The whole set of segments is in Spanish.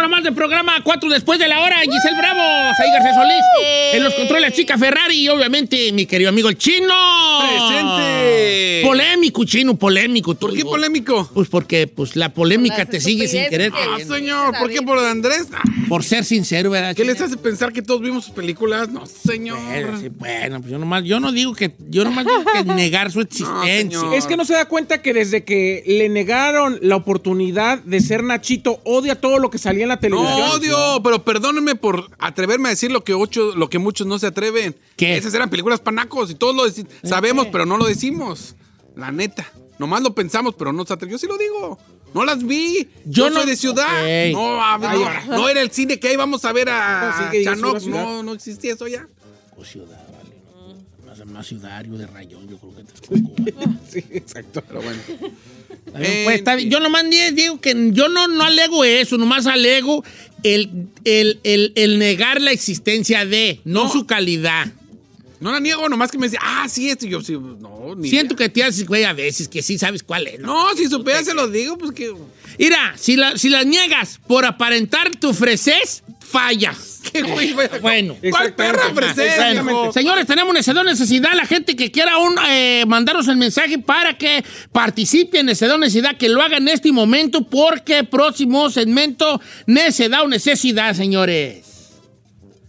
hora más del programa, cuatro después de la hora. Giselle Bravo, Saí García Solís. En los controles, Chica Ferrari y obviamente mi querido amigo el chino. ¡Presente! Polémico, chino, polémico. ¿Por qué polémico? Pues porque pues, la polémica te sigue sin querer. Ah, señor, ¿por qué por Andrés? Ah, Por ser sincero, ¿verdad? ¿Qué chino? les hace pensar que todos vimos sus películas? No, señor. Bueno, sí, bueno, pues yo nomás, yo no digo que, yo nomás digo que negar su existencia. Es que no se da cuenta que desde que le negaron la oportunidad de ser Nachito, odia todo lo que salía en la televisión. No odio, pero perdónenme por atreverme a decir lo que ocho, lo que muchos no se atreven. ¿Qué? Esas eran películas panacos y todos lo deci- sabemos, pero no lo decimos. La neta. Nomás lo pensamos, pero no se atrevió. Yo sí lo digo. No las vi. Yo Yo, no- soy de ciudad. No, a- no, no era el cine que ahí vamos a ver a No, ciudad. No, no existía eso ya. O ciudad, vale. Más, más ciudario de rayón, yo creo que te. Sí, exacto. Pero bueno. Está bien, pues, está. Yo nomás di- digo que yo no, no alego eso, nomás alego el, el, el, el negar la existencia de, no, No. su calidad. No la niego, nomás que me decía, ah, sí, esto. Yo sí, no, ni Siento idea. que te haces, güey, a veces que sí sabes cuál es. ¿no? No, si supiera se lo digo, pues que. Mira, si la, si la niegas por aparentar tu freses, fallas. ¿Qué güey? Bueno. ¿Cuál perra ofrecer? Exactamente. hijo? Señores, tenemos necesidad necesidad. La gente que quiera un, eh, mandarnos el mensaje para que participe en necesidad o necesidad, que lo haga en este momento, porque próximo segmento, necesidad o necesidad, señores.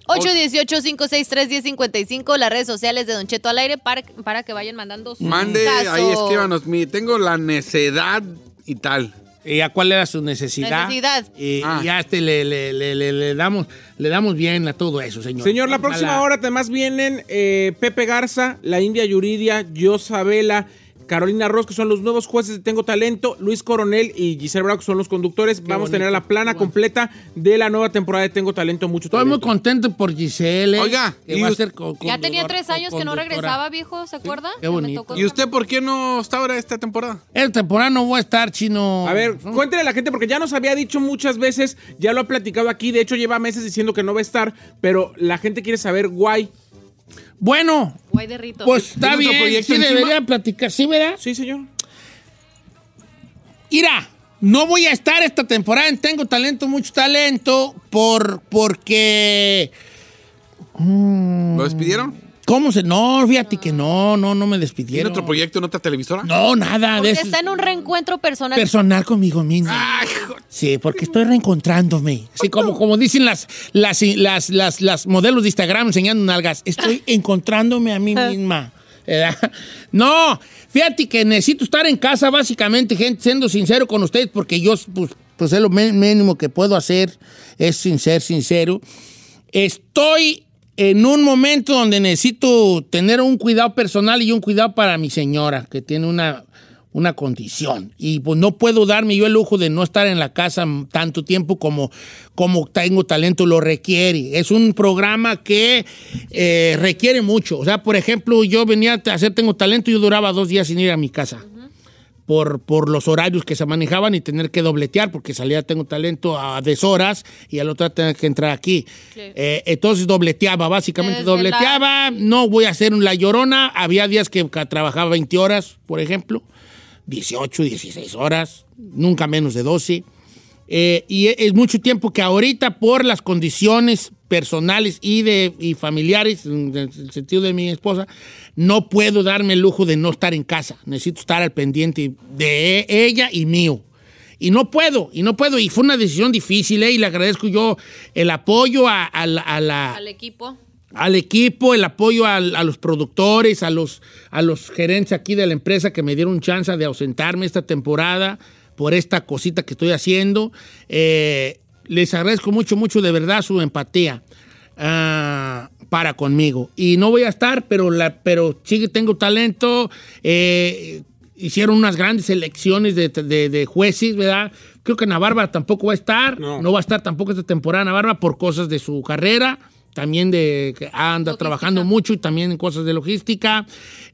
818-563-1055, las redes sociales de Don Cheto al aire para, para que vayan mandando su Mande, caso. ahí escríbanos. Mi, tengo la necedad y tal. ¿Y a cuál era su necesidad? Necesidad. Y, Ah. y ya este le, le- le- le- le damos, le damos bien a todo eso, señor. Señor, la próxima Ojalá. hora además vienen eh, Pepe Garza, la India Yuridia, Yosabela, Carolina Ross, que son los nuevos jueces de Tengo Talento, Luis Coronel y Giselle Bravo, que son los conductores. Vamos a tener la plana completa de la nueva temporada de Tengo Talento. Mucho Estoy muy contento por Giselle. Oiga, que y va a ser Ya tenía tres años que no regresaba, viejo, ¿se acuerda? qué bonito. ¿Y usted por qué no está ahora esta temporada? Esta temporada no voy a estar chino. A ver, cuéntele a la gente, porque ya nos había dicho muchas veces, ya lo ha platicado aquí, de hecho lleva meses diciendo que no va a estar, pero la gente quiere saber guay. Bueno, Guay de Rito. pues está ¿Tiene otro bien. Sí debería platicar, ¿sí, verdad? Sí, señor. Mira, no voy a estar esta temporada en Tengo Talento, mucho talento, por, porque... ¿Lo despidieron? ¿Cómo se...? No, fíjate que no, no, no me ¿Tiene despidieron. otro proyecto en otra televisora? No, nada Porque de eso. está en un reencuentro personal. Personal conmigo mismo. Ay, Sí, porque estoy reencontrándome. Así como, como dicen las, las, las, las, las modelos de Instagram enseñando nalgas. Estoy encontrándome a mí misma. ¿verdad? No, fíjate que necesito estar en casa, básicamente, gente, siendo sincero con ustedes, porque yo, pues, pues es lo mínimo que puedo hacer, es sin ser sincero. Estoy en un momento donde necesito tener un cuidado personal y un cuidado para mi señora, que tiene una, una condición. Y pues no puedo darme yo el lujo de no estar en la casa tanto tiempo como, como tengo talento lo requiere. Es un programa que eh, requiere mucho. O sea, por ejemplo, yo venía a hacer Tengo Talento y yo duraba dos días sin ir a mi casa por, por los horarios que se manejaban y tener que dobletear, porque salía Tengo Talento a deshoras y al otro tenía que entrar aquí. Eh, entonces dobleteaba, básicamente dobleteaba. No voy a hacer la llorona. Había días que trabajaba 20 horas, por ejemplo. 18, 16 horas, nunca menos de 12. Eh, y es mucho tiempo que ahorita por las condiciones personales y, de, y familiares, en el sentido de mi esposa, no puedo darme el lujo de no estar en casa. Necesito estar al pendiente de ella y mío. Y no puedo, y no puedo. Y fue una decisión difícil, ¿eh? Y le agradezco yo el apoyo a, a la- a la, Al equipo. al equipo, el apoyo a, los productores, a los, a los gerentes aquí de la empresa que me dieron chance de ausentarme esta temporada por esta cosita que estoy haciendo. Eh, les agradezco mucho, mucho de verdad su empatía ah, para conmigo. Y no voy a estar, pero, la, pero sí que tengo talento. Eh, hicieron unas grandes elecciones de, de- de jueces, ¿verdad? Creo que Ana Bárbara tampoco va a estar. No. no va a estar tampoco esta temporada Ana Bárbara por cosas de su carrera también de que anda Logística. trabajando mucho y también en cosas de logística.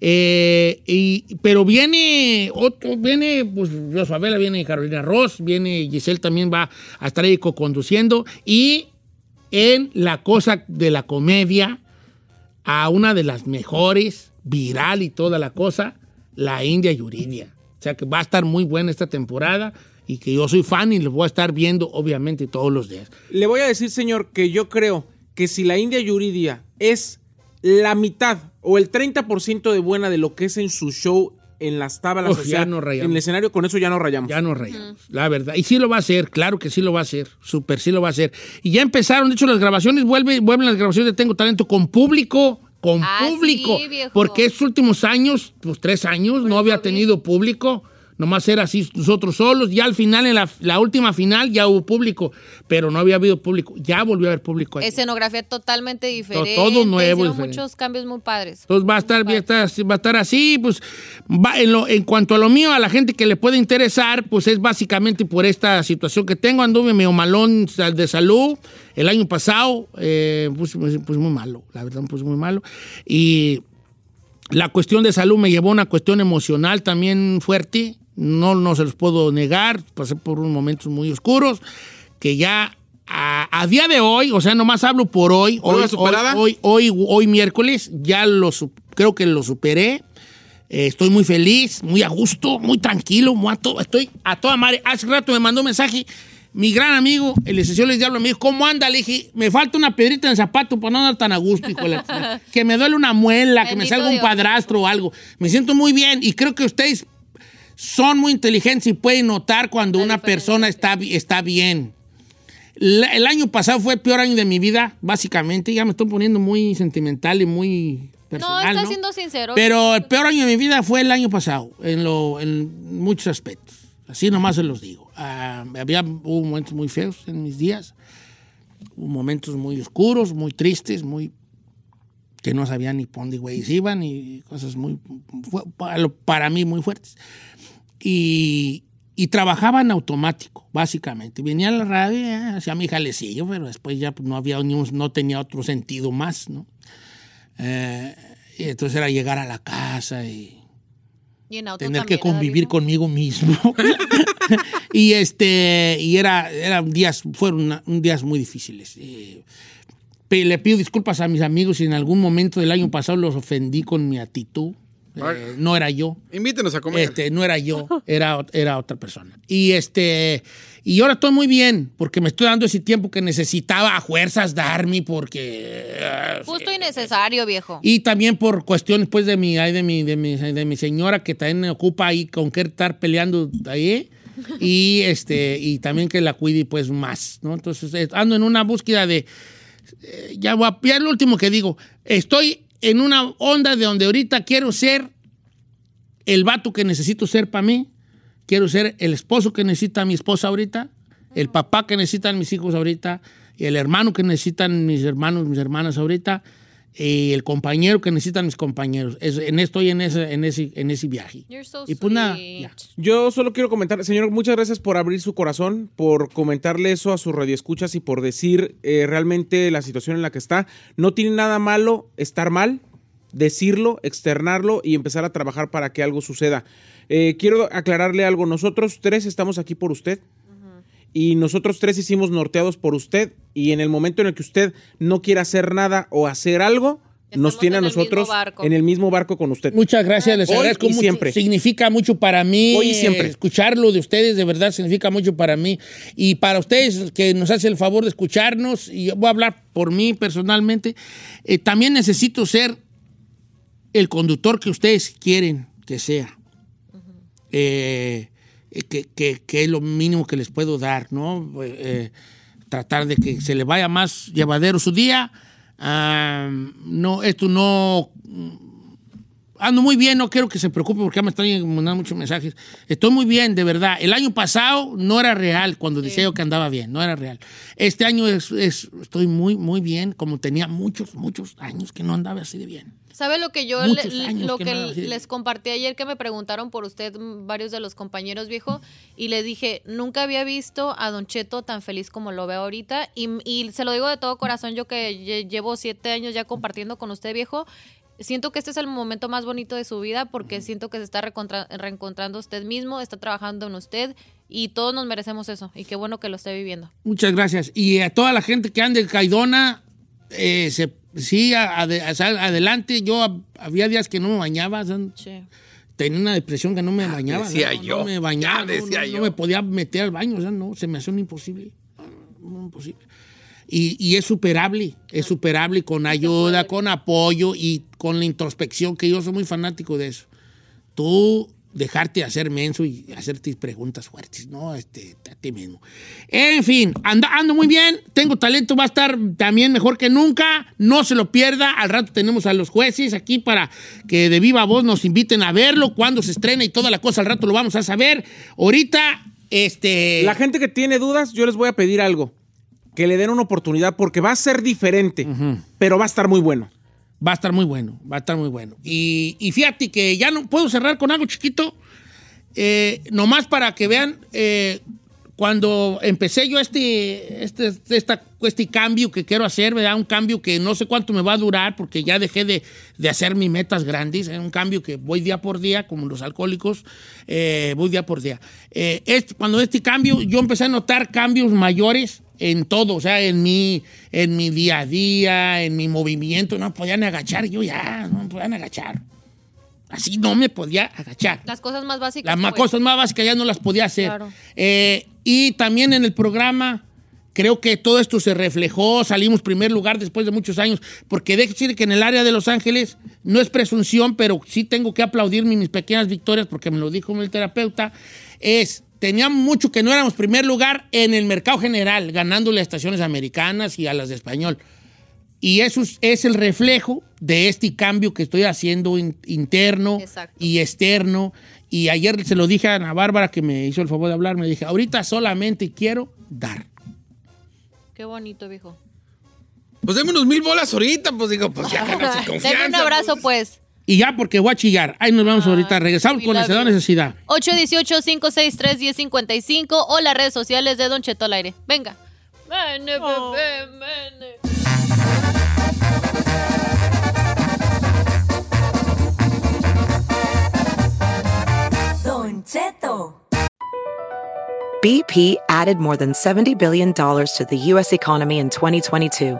Eh, y, pero viene otro, viene, pues, Rosabela, viene Carolina Ross, viene Giselle también va a estar ahí conduciendo. Y en la cosa de la comedia, a una de las mejores, viral y toda la cosa, la India Yuridia. O sea que va a estar muy buena esta temporada y que yo soy fan y lo voy a estar viendo obviamente todos los días. Le voy a decir, señor, que yo creo que si la India Yuridia es la mitad o el 30% de buena de lo que es en su show en las tablas, Uf, o ya no rayamos. en el escenario, con eso ya no rayamos. Ya nos rayamos, la verdad. Y sí lo va a hacer, claro que sí lo va a hacer, súper sí lo va a hacer. Y ya empezaron, de hecho, las grabaciones, vuelve, vuelven las grabaciones de Tengo Talento con público, con Ah, público. sí, viejo. porque estos últimos años, pues tres años, no había tenido público. Nomás era así nosotros solos. Ya al final, en la, la última final, ya hubo público, pero no había habido público. Ya volvió a haber público. ahí. Escenografía totalmente diferente. todo nuevo, Hicieron diferente. muchos cambios muy padres. Entonces va a estar, va a estar, va a estar así, pues va, en, lo- en cuanto a lo mío, a la gente que le puede interesar, pues es básicamente por esta situación que tengo. Anduve medio malón de salud el año pasado, eh, pues, pues, pues muy malo, la verdad, pues muy malo. Y la cuestión de salud me llevó a una cuestión emocional también fuerte, no, no se los puedo negar, pasé por unos momentos muy oscuros, que ya a, a día de hoy, o sea, nomás hablo por hoy, ¿Prueba hoy, superada? hoy, hoy, hoy, hoy miércoles, ya lo, creo que lo superé. Eh, estoy muy feliz, muy a gusto, muy tranquilo, muy a to- estoy a toda madre. Hace rato me mandó un mensaje mi gran amigo, el licenciado Les Diablo, me dijo, ¿cómo anda? Le dije, me falta una piedrita en el zapato para no andar tan a gusto, hijo. Que me duele una muela, que me salga un Dios. padrastro o algo. Me siento muy bien y creo que ustedes son muy inteligentes y pueden notar cuando La una persona está, está bien. La- el año pasado fue el peor año de mi vida, básicamente. Ya me estoy poniendo muy sentimental y muy No, personal. está ¿no? siendo sincero. Pero el peor año de mi vida fue el año pasado, en, lo, en muchos aspectos. Así nomás se los digo. Ah, había hubo momentos muy feos en mis días, hubo momentos muy oscuros, muy tristes, muy que no sabía ni por dónde güeyes iban y cosas muy, para mí muy fuertes. Y, y trabajaba en automático, básicamente. Venía a la radio, eh, hacía mi jalecillo, pero después ya no, había, ni un- no tenía otro sentido más, ¿no? Eh, y entonces era llegar a la casa y Y tener también, que convivir ¿verdad, conmigo mismo. y este, y era, eran días, fueron una- un días muy difíciles. Pe- le pido disculpas a mis amigos si en algún momento del año pasado los ofendí con mi actitud. Eh, no era yo. Invítenos a comer. Este, no era yo, era, era otra persona. Y este, y ahora estoy muy bien, porque me estoy dando ese tiempo que necesitaba a fuerzas darme, porque. viejo? Justo y necesario, viejo. y también por cuestiones pues de mi, ay, de mi, de mi, de mi señora que también me ocupa ahí con qué estar peleando ahí. Y este, y también que la cuide pues más, ¿no? Entonces eh, ando en una búsqueda de. eh, ya voy a ya es lo último que digo. Estoy en una onda de donde ahorita quiero ser el vato que necesito ser para mí. Quiero ser el esposo que necesita mi esposa ahorita, el papá que necesitan mis hijos ahorita, y el hermano que necesitan mis hermanos, mis hermanas ahorita, y el compañero que necesitan mis compañeros. Es- en estoy en ese, en ese, en ese viaje. You're so y pues nada. Yo solo quiero comentar, señor, muchas gracias por abrir su corazón, por comentarle eso a sus radioescuchas y por decir eh, realmente la situación en la que está. No tiene nada malo estar mal, decirlo, externarlo y empezar a trabajar para que algo suceda. Eh, quiero aclararle algo, nosotros tres estamos aquí por usted. Y nosotros tres hicimos norteados por usted y en el momento en el que usted no quiera hacer nada o hacer algo, nos tiene a nosotros en el mismo barco con usted. Muchas gracias, les Hoy agradezco y mucho. siempre. Significa mucho para mí. Hoy y siempre. eh, escucharlo de ustedes, de verdad, significa mucho para mí. Y para ustedes que nos hacen el favor de escucharnos, y voy a hablar por mí personalmente, eh, también necesito ser el conductor que ustedes quieren que sea. Eh, eh, que, que- que es lo mínimo que les puedo dar, ¿no? Eh, tratar de que se le vaya más llevadero su día. Ah, no, esto no ando muy bien, no quiero que se preocupe porque ya me están mandando muchos mensajes. Estoy muy bien, de verdad. El año pasado no era real cuando decía yo que andaba bien, no era real. Este año es, es- estoy muy, muy bien, como tenía muchos, muchos años que no andaba así de bien. ¿Sabe lo que yo le- lo que que no, les compartí ayer que me preguntaron por usted varios de los compañeros viejo y le dije, nunca había visto a Don Cheto tan feliz como lo veo ahorita y, y se lo digo de todo corazón, yo que lle- llevo siete años ya compartiendo con usted viejo, siento que este es el momento más bonito de su vida porque siento que se está reencontrando usted mismo, está trabajando en usted y todos nos merecemos eso y qué bueno que lo esté viviendo. Muchas gracias. Y a toda la gente que anda en Caidona, eh, se, sí, a- a- adelante. Yo a- había días que no me bañaba, o sea, tenía una depresión que no me bañaba. Ah, decía no, yo. No me bañaba, decía no- yo. no me podía meter al baño, o sea, no, se me hacía un imposible. Un imposible. Y, y es superable, es superable con ayuda, con apoyo y con la introspección, que yo soy muy fanático de eso. Tú dejarte hacer menso y hacerte preguntas fuertes, ¿no? Este, a ti mismo. En fin, anda, ando muy bien, tengo talento, va a estar también mejor que nunca, no se lo pierda. Al rato tenemos a los jueces aquí para que de viva voz nos inviten a verlo, cuando se estrena y toda la cosa, al rato lo vamos a saber. Ahorita, este... La gente que tiene dudas, yo les voy a pedir algo. Que le den una oportunidad porque va a ser diferente, pero va a estar muy bueno. Va a estar muy bueno, va a estar muy bueno. Y, y fíjate que ya no puedo cerrar con algo chiquito, eh, nomás para que vean, eh, cuando empecé yo este, este, esta- este cambio que quiero hacer, ¿verdad? Un cambio que no sé cuánto me va a durar porque ya dejé de, de hacer mis metas grandes, es un cambio que voy día por día, como los alcohólicos, eh, voy día por día. Eh, este- cuando este cambio, yo empecé a notar cambios mayores en todo, o sea, en mi, en mi día a día, en mi movimiento, no podía ni agachar, yo ya, no me podía ni agachar. Así no me podía agachar. Las cosas más básicas. Las más pues. cosas más básicas ya no las podía hacer. Claro. Eh, y también en el programa, creo que todo esto se reflejó. Salimos primer lugar después de muchos años. Porque déjeme decir que en el área de Los Ángeles no es presunción, pero sí tengo que aplaudir mis, pequeñas victorias porque me lo dijo el terapeuta. Es. Teníamos mucho que no éramos primer lugar en el mercado general, ganándole a estaciones americanas y a las de español. Y eso es, es el reflejo de este cambio que estoy haciendo in- interno Exacto. y externo. Y ayer se lo dije a Ana Bárbara, que me hizo el favor de hablar, me dije, ahorita solamente quiero dar. Qué bonito, viejo. Pues déme unos mil bolas ahorita, pues digo, pues ya ganarse confianza. Denme un abrazo, pues. Y ya porque voy a chillar. Ahí nos vamos ahorita. Regresamos con love necesidad o you. necesidad. 818-563-1055 o las redes sociales de Don Cheto al aire. Venga. Mene, bebé, mene. Don Cheto. BP added more than $70 billion to the U.S. economy in 2022.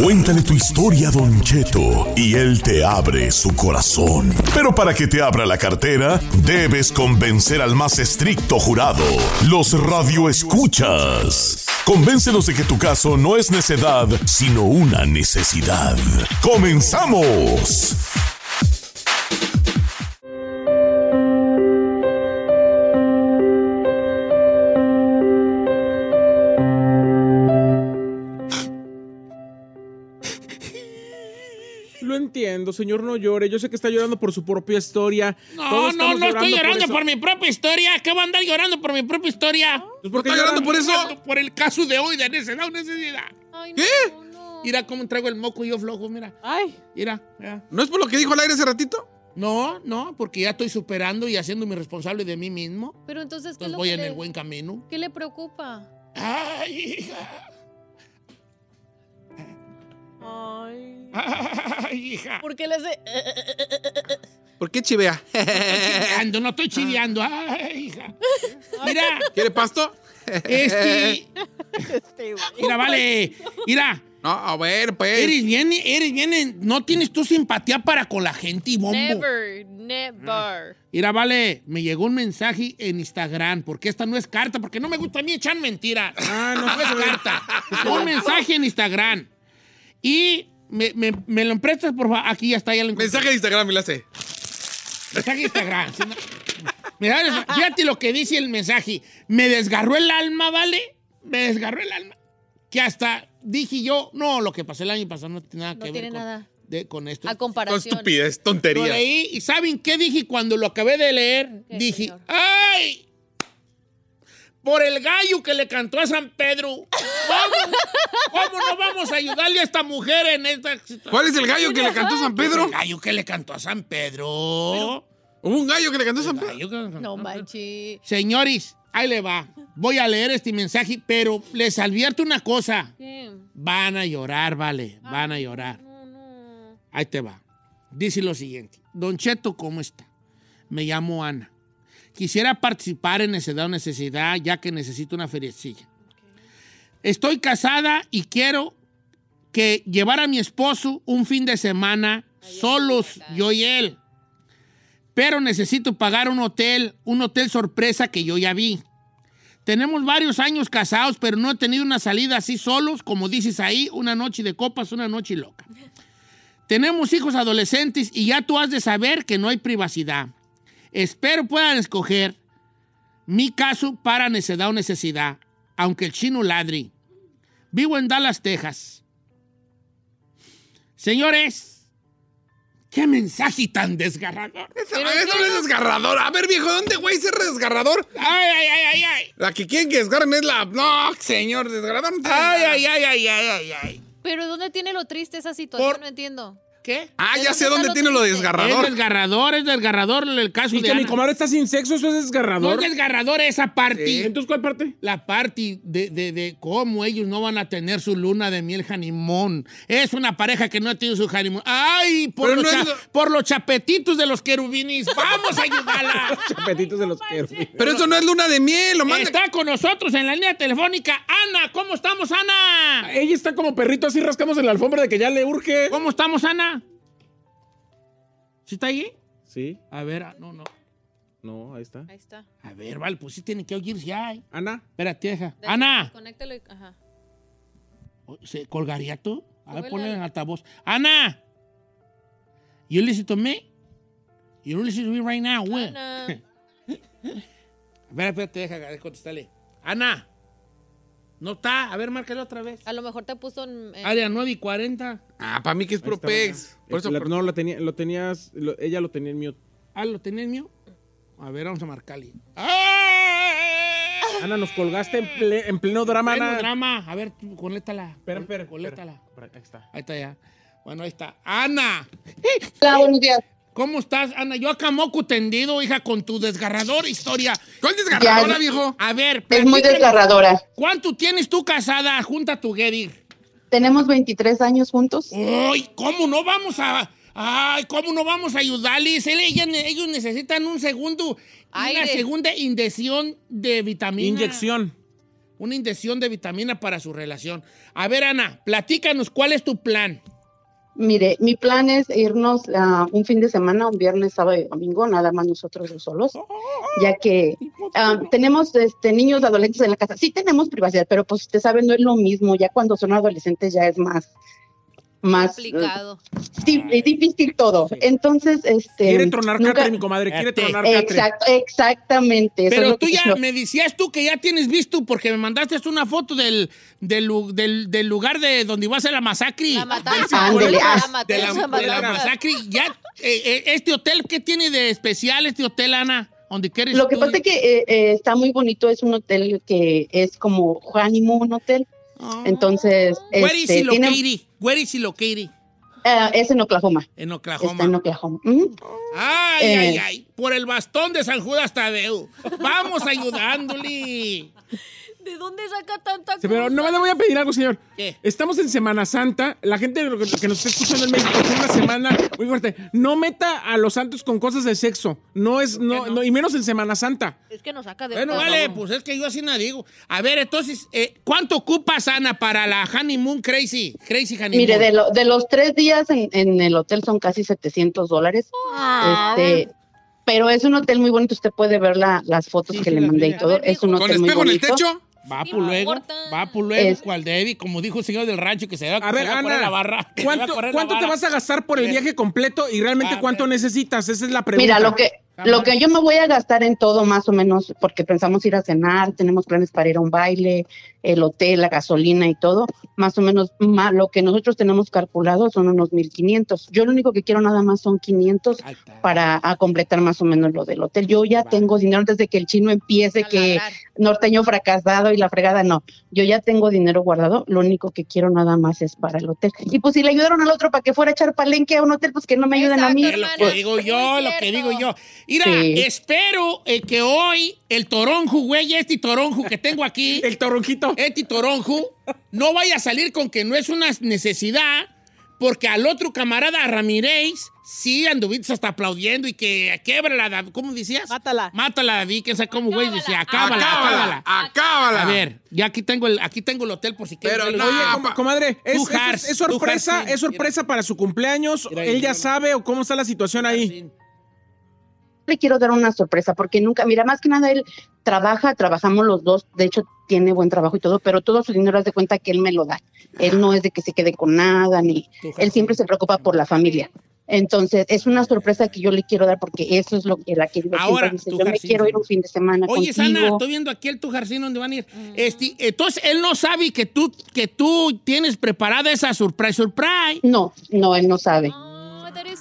Cuéntale tu historia a Don Cheto y él te abre su corazón. Pero para que te abra la cartera, debes convencer al más estricto jurado, los radioescuchas. Convéncelos de que tu caso no es necedad, sino una necesidad. ¡Comenzamos! Lo entiendo, señor, no llore. Yo sé que está llorando por su propia historia. No, Todos no, no estoy llorando por mi propia historia. ¿Qué voy a andar llorando por mi propia historia? Pues, ¿por qué ¿Está llorando por eso? Llorando Por el caso de hoy de necesidad o necesidad. Ay, ¿Qué? no, no. Mira cómo traigo el moco yo flojo, mira. Ay. Mira, mira. ¿No es por lo que dijo al aire hace ratito? No, no, porque ya estoy superando y haciéndome responsable de mí mismo. Pero entonces, ¿qué Entonces lo voy que en le, el buen camino. ¿Qué le preocupa? Ay, hija. Ay. Ay, hija. ¿Por qué le hace...? ¿Por qué chivea? Chiviando, no estoy chiviando. Ay, hija. Mira, ¿Quiere pasto? este. Mira, vale. Mira, No, a ver, pues. eres bien, eres bien. No tienes tu simpatía para con la gente y bombo. Never, never. Mira, vale, me llegó un mensaje en Instagram, porque esta no es carta, porque no me gusta a mí echar mentiras. Ah, no, no es carta. un mensaje en Instagram. Y me, me- me lo prestas, por favor. Aquí ya está, ya lo encontré. Mensaje de Instagram y la hace. Mensaje de Instagram. sí, no. Mira, fíjate lo que dice el mensaje. Me desgarró el alma, ¿vale? Me desgarró el alma. Que hasta dije yo, no, lo que pasó el año pasado no tiene nada No que ver con, de- con esto. A Con comparación. estupidez, Lo tontería. leí y ¿saben qué dije cuando lo acabé de leer? ¿Qué, dije, señor? ¡ay! Por el gallo que le cantó a San Pedro. ¿Cómo, cómo no vamos a ayudarle a esta mujer en esta situación? ¿Cuál es el gallo que le cantó a San Pedro? El gallo que le cantó a San Pedro. Hubo un gallo que le cantó a San Pedro. No manches. Señores, ahí le va. Voy a leer este mensaje, pero les advierto una cosa. ¿Qué? Van a llorar, vale. Van a llorar. No, no. Ahí te va. Dice lo siguiente. Don Cheto, ¿cómo está? Me llamo Ana. Quisiera participar en Necesidad o Necesidad, ya que necesito una feriecilla. Estoy casada y quiero que llevar a mi esposo un fin de semana solos, yo y él. Pero necesito pagar un hotel, un hotel sorpresa que yo ya vi. Tenemos varios años casados, pero no he tenido una salida así solos, como dices ahí, una noche de copas, una noche loca. Tenemos hijos adolescentes y ya tú has de saber que no hay privacidad. Espero puedan escoger mi caso para necedad o necesidad, aunque el chino ladri. Vivo en Dallas, Texas. Señores, qué mensaje tan desgarrador. Eso, eso no es desgarrador. A ver, viejo, ¿dónde güey ser desgarrador? Ay, ay, ay, ay, ay. La que quieren que desgarren es la. No, señor, desgarrador. no tiene Ay, nada. ay, ay, ay, ay, ay, ay. Pero ¿dónde tiene lo triste esa situación? Por- No entiendo. ¿Qué? Ah, ¿De ya sé dónde tiene lo triste? Es desgarrador. desgarrador, es desgarrador el caso Y de que mi comadre está sin sexo, eso es No desgarrador. es desgarrador esa parte. Sí. Entonces, ¿cuál parte? La parte de, de- de cómo ellos no van a tener su luna de miel janimón. Es una pareja que no ha tenido su janimón. ¡Ay! Por, los, no es cha- lo- por los chapetitos de los querubinis. ¡Vamos a ayudarla! Chapetitos de los querubines. Pero eso no es luna de miel, lo manda. Está con nosotros en la línea telefónica Ana. ¿Cómo estamos, Ana? Ella está como perrito así rascamos en la alfombra de que ya le urge. ¿Cómo estamos, Ana? ¿Sí está ahí? Sí, A ver, ah, no, no. no, ahí está. Ahí está. A ver, vale, pues sí tiene que oír ya. ¿eh? Ana, Espérate, hija. Dale, Ana. Conéctalo y... Ajá. ¿Se colgaría tú? A ver, ponle en altavoz. Ana. You listen to me? You listen to me right now, güey. Ana. Espera, espérate, deja deja contestarle. Ana. No está. A ver, márcale otra vez. A lo mejor te puso en... en- Área 9 y 40. Ah, para mí que es ahí puro está, pex. Ana. Por eso. La- por- no, lo, tenía, lo tenías, lo- ella lo tenía en mute. Ah, ¿lo tenés mío? A ver, vamos a marcarle. ¡Ah! Ana, nos colgaste en, ple- en pleno drama, Bueno, Ana. drama. A ver, conéctala. Espera, espera, Conéctala. Ahí está. Ahí está ya. Bueno, ahí está. Ana. Hola, buenos días. ¿Cómo estás, Ana? Yo acá moco tendido, hija, con tu desgarradora historia. ¿Cuál desgarradora, Ya- viejo? A ver, Es muy desgarradora. ¿Cuánto tienes tú casada? Junta tu Gedir. Tenemos 23 años juntos. ¡Ay! ¿Cómo no vamos a.? ¡Ay! ¿Cómo no vamos a ayudarles? Ellos necesitan un segundo. Una segunda inyección de vitamina. Inyección. Una inyección de vitamina para su relación. A ver, Ana, platícanos, ¿cuál es tu plan? Mire, mi plan es irnos a un fin de semana, un viernes, sábado y domingo, nada más nosotros dos solos, ya que ah, tenemos este, niños adolescentes en la casa. Sí tenemos privacidad, pero pues usted sabe, no es lo mismo. Ya cuando son adolescentes ya es más, más Complicado. sí, es difícil todo. Entonces, este. Quiere tronar nunca- catre, mi comadre, quiere tronar catre. Exacto, exactamente. eso es Pero lo tú que ya me decías tú que ya tienes visto, porque me mandaste una foto del, del, del- del lugar de donde iba a ser la masacre. La matanza. La de la, matanza, de la matanza. masacre. Ya, eh, eh, ¿Este hotel qué tiene de especial, este hotel, Ana? Donde quieres Lo que tú? pasa es que eh, eh, está muy bonito, es un hotel que es como honeymoon hotel. Entonces, Where is este, it tiene-? Where is located? eh, es en Oklahoma. En Está Oklahoma. en Oklahoma. Ay, Eh. ay, ay. Por el bastón de San Judas Tadeo. Vamos ayudándole. ¿De dónde saca tanta Sí, pero cosa? no le voy a pedir algo, señor. ¿Qué? Estamos en Semana Santa. La gente que nos está escuchando en México tiene una semana muy fuerte. No meta a los santos con cosas de sexo. No es, no, no? no, y menos en Semana Santa. Es que nos saca de Bueno, todo. vale, pues es que yo así no digo. A ver, entonces, eh, ¿cuánto ocupas, Ana, para la honeymoon crazy? Crazy honeymoon. Mire, de, lo- de los tres días en, en el hotel son casi 700 dólares. Ah, Este, pero es un hotel muy bonito. Usted puede ver la- las fotos Sí, que sí, le mandé y todo. Es un mijo. ¿Con hotel muy espejo en el bonito. techo? Va Sí, por luego, va por luego, Es- cual Debbie, como dijo el señor del rancho, que se va, A ver, se va Ana, la barra. que se va a ¿cuánto, la te vas a gastar por el viaje completo y realmente A cuánto ver. necesitas? Esa es la pregunta. Mira, lo que, lo que yo me voy a gastar en todo más o menos, porque pensamos ir a cenar, tenemos planes para ir a un baile, el hotel, la gasolina y todo, más o menos lo que nosotros tenemos calculado son unos 1.500. Yo lo único que quiero nada más son 500 Ahí está. para a completar más o menos lo del hotel. Yo ya tengo dinero antes de que el chino empiece, A que ladrar. norteño fracasado y la fregada, no. Yo ya tengo dinero guardado, lo único que quiero nada más es para el hotel. Y pues si le ayudaron al otro para que fuera a echar palenque a un hotel, pues que no me ayuden a mí. Lo que digo yo, lo que digo yo. Mira, Sí. espero eh, que hoy el toronjo, güey, este toronjo que tengo aquí, El toronjito. Este toronjo, no vaya a salir con que no es una necesidad, porque al otro camarada, Ramírez, sí anduviste hasta aplaudiendo y que quebra la, ¿cómo decías? Mátala. Mátala, David, quién sabe cómo, güey, decía, acábala, Acábala, acábala. A ver, ya aquí tengo el, aquí tengo el hotel por si quieres. Pero no, Oye, comadre, es, sorpresa, es sorpresa para su cumpleaños. Él ya mira. sabe o cómo está la situación ahí. Le quiero dar una sorpresa porque nunca, mira, más que nada él trabaja, trabajamos los dos, de hecho tiene buen trabajo y todo, pero todo su dinero haz de cuenta que él me lo da. Él no es de que se quede con nada, ni él siempre se preocupa por la familia. Entonces, es una sorpresa que yo le quiero dar porque eso es lo que la que Ahora, dice, yo me quiero ir un fin de semana Oye, contigo. Sana, estoy viendo aquí el tu Jarcín donde van a ir. Este, entonces, él no sabe que tú, que tú tienes preparada esa surprise, surprise. No, no, él no sabe. Is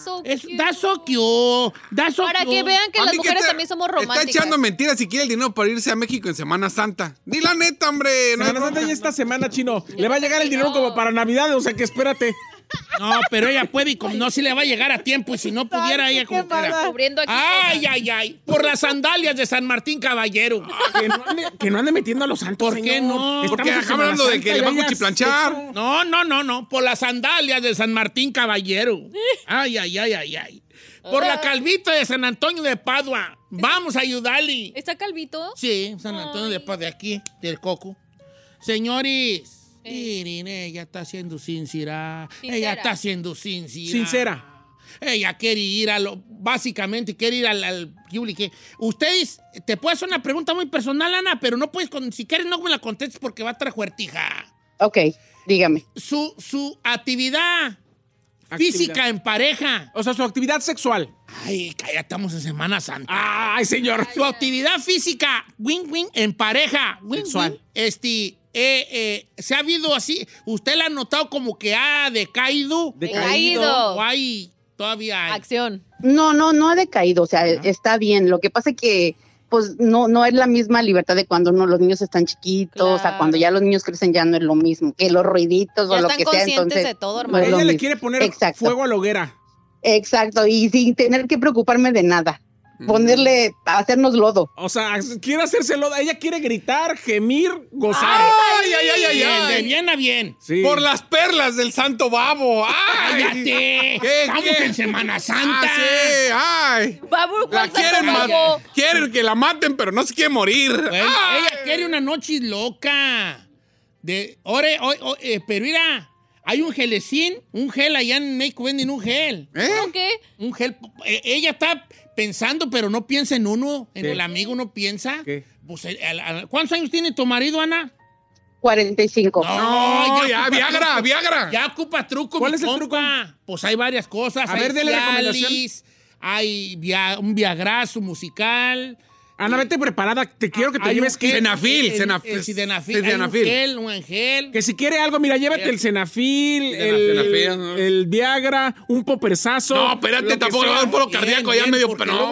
so Es, cute. that's so cute. That's so Para que vean que A las mujeres también somos románticas. Está echando mentiras si quiere el dinero para irse a México en Semana Santa. Di la neta, hombre. no Semana Santa bronca. ya esta semana, chino. Le va a llegar el dinero como para Navidad, o sea que espérate. No, pero ella puede y como no, si le va a llegar a tiempo y si no pudiera ella como quiera. Cubriendo aquí Ay, ay, ay. Por las sandalias de San Martín Caballero. Que no ande, que no ande metiendo a los santos. ¿Por qué señor. no? Estamos Porque acá hablando de que le va a sexo. No, no, no, no. Por las sandalias de San Martín Caballero. Ay, ay, ay, ay, ay. Por la calvita de San Antonio de Padua. Vamos a ayudarle. ¿Está calvito? Sí, San Antonio de Padua, de aquí, del Coco. Señores, miren, ella está siendo sincera. Sincera. Ella está siendo sincera. Sincera. Ella quiere ir a lo, básicamente quiere ir al, al Ustedes, te puedo hacer una pregunta muy personal, Ana, pero no puedes, con- si quieres no me la contestes porque va a estar fuertija. Ok, dígame. Su, su actividad, Actividad. física en pareja. O sea, su actividad sexual. Ay, ya estamos en Semana Santa. Ay, señor. Su actividad física, win win, en pareja, win Sexual. win, este, eh, eh, se ha habido así, usted la ha notado como que ha decaído. Decaído. O hay, todavía hay. Acción. No, no, no ha decaído, o sea, está bien. Lo que pasa es que pues no, no es la misma libertad de cuando no, los niños están chiquitos, Claro. a cuando ya los niños crecen ya no es lo mismo, que los ruiditos Ya o lo están que sea. conscientes Entonces, de todo, no hermano. lo Ella le mismo. quiere poner Exacto. fuego a la hoguera. Exacto, y sin tener que preocuparme de nada. Ponerle, hacernos lodo. O sea, quiere hacérselo. Ella quiere gritar, gemir, gozar. Ay, ay, ay, ay, Bien, ay. de bien a bien. Sí. Por las perlas del santo babo. ¡Ay! ¡Cállate! ¿Qué, Estamos qué? en Semana Santa. Ah, sí, ¡Ay! Babu, La ¿cuál quieren, babo? quieren que la maten, pero no se quiere morir. Ella quiere una noche loca. De, ore, o- o- eh, pero mira, hay un gelecín, un gel allá en México venden un gel. ¿Eh? ¿No qué? Un gel. eh, ella está pensando, pero no piensa en uno. En ¿Qué? el amigo no piensa. ¿Qué? Pues, al- ¿Cuántos años tiene tu marido, Ana? 45. No, ya, ocupa Viagra, truco. Viagra. Ya ocupa truco, ¿Cuál mi es el compa. Pues hay varias cosas. A hay ver, dele recomendación. Cialis, Hay via- un viagrazo musical. Ana, vete preparada. Te quiero que te lleves que. cenafil. el Sildenafil, Sí, hay un gel. Que si quiere algo, mira, llévate el Cenafil, el, Cenafil. el Viagra, un popersazo. No, espérate, tampoco le va a dar puro cardíaco ya bien, medio. no,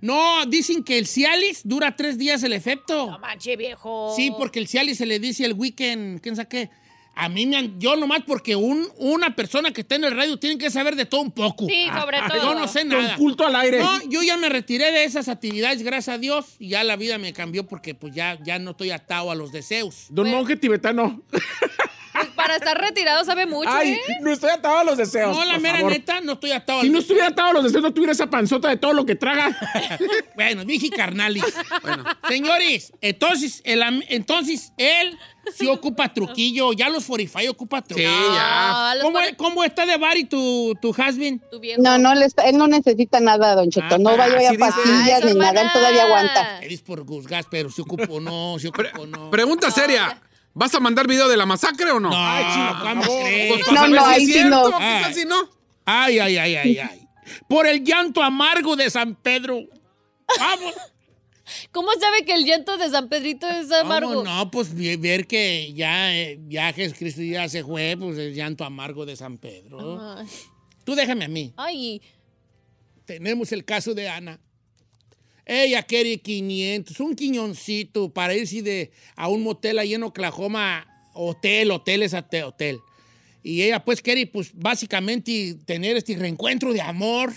No, dicen que el Cialis dura tres días el efecto. No manche, viejo. Sí, porque el Cialis se le dice el weekend, ¿quién sabe qué? A mí me han, yo nomás porque un, una persona que está en el radio tiene que saber de todo un poco. Sí, sobre Ah, todo. Yo no sé Con nada. culto al aire. No, yo ya me retiré de esas actividades, gracias a Dios, y ya la vida me cambió porque pues ya, ya no estoy atado a los deseos. Don monje tibetano. Pues para estar retirado sabe mucho, Ay, ¿eh? no estoy atado a los deseos. No, la por mera favor. neta, no estoy atado a Si los no estuviera atado a los deseos, no tuviera esa panzota de todo lo que traga. Bueno, dije carnalis. Señores, entonces, el entonces él sí ocupa truquillo. Ya los 45 ocupa Sí, truquillo. ya. Ah, los ¿Cómo, pare- cómo está de Bari tu, tu husband? tu viejo. No, no, le está- él no necesita nada, Don Cheto. Ah, no vaya a pastillas Ay, ni nada, él todavía aguanta. Eres por Guzgas, pero si ocupo no, si Pre- ocupo no. Pregunta seria. ¿Vas a mandar video de la masacre o no? No, Ay, chino, ¿cómo crees? Pues No, no, ahí sí no. ¿qué tal Ay. si no? Ay, ay, ay, ay, ay. Por el llanto amargo de San Pedro. Vamos. ¿Cómo sabe que el llanto de San Pedrito es amargo? ¿Cómo no? Pues ver que ya, eh, ya Jesucristo ya se fue, pues el llanto amargo de San Pedro. Ay. Tú déjame a mí. Ay, Tenemos el caso de Ana. Ella quiere 500, un quiñoncito para irse de, a un motel ahí en Oklahoma, hotel, hotel es hotel. Y ella pues quiere pues básicamente tener este reencuentro de amor,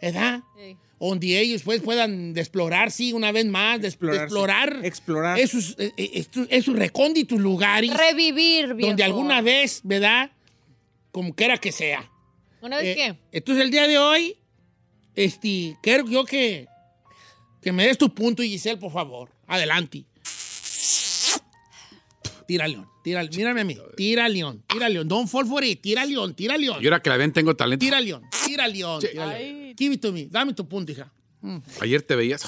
¿verdad? Sí. Donde ellos pues puedan explorar, sí, una vez más, de, de Explorar, explorar, sí. Explorar. esos, eh, eh, esos recónditos lugares revivir, viejo. donde alguna vez, ¿verdad? Como quiera que sea. ¿Una vez Eh, qué? Entonces, el día de hoy, este, quiero yo que, que me des tu punto, Giselle, por favor. Adelante. Tira león, tira, mírame a mí. Tira león, tira león. Don't fall for it. Tira león, tira león. Y ahora que la ven tengo talento. Tira león, tira león, tira león. Give it to me. Dame tu punto, hija. Ayer te veías.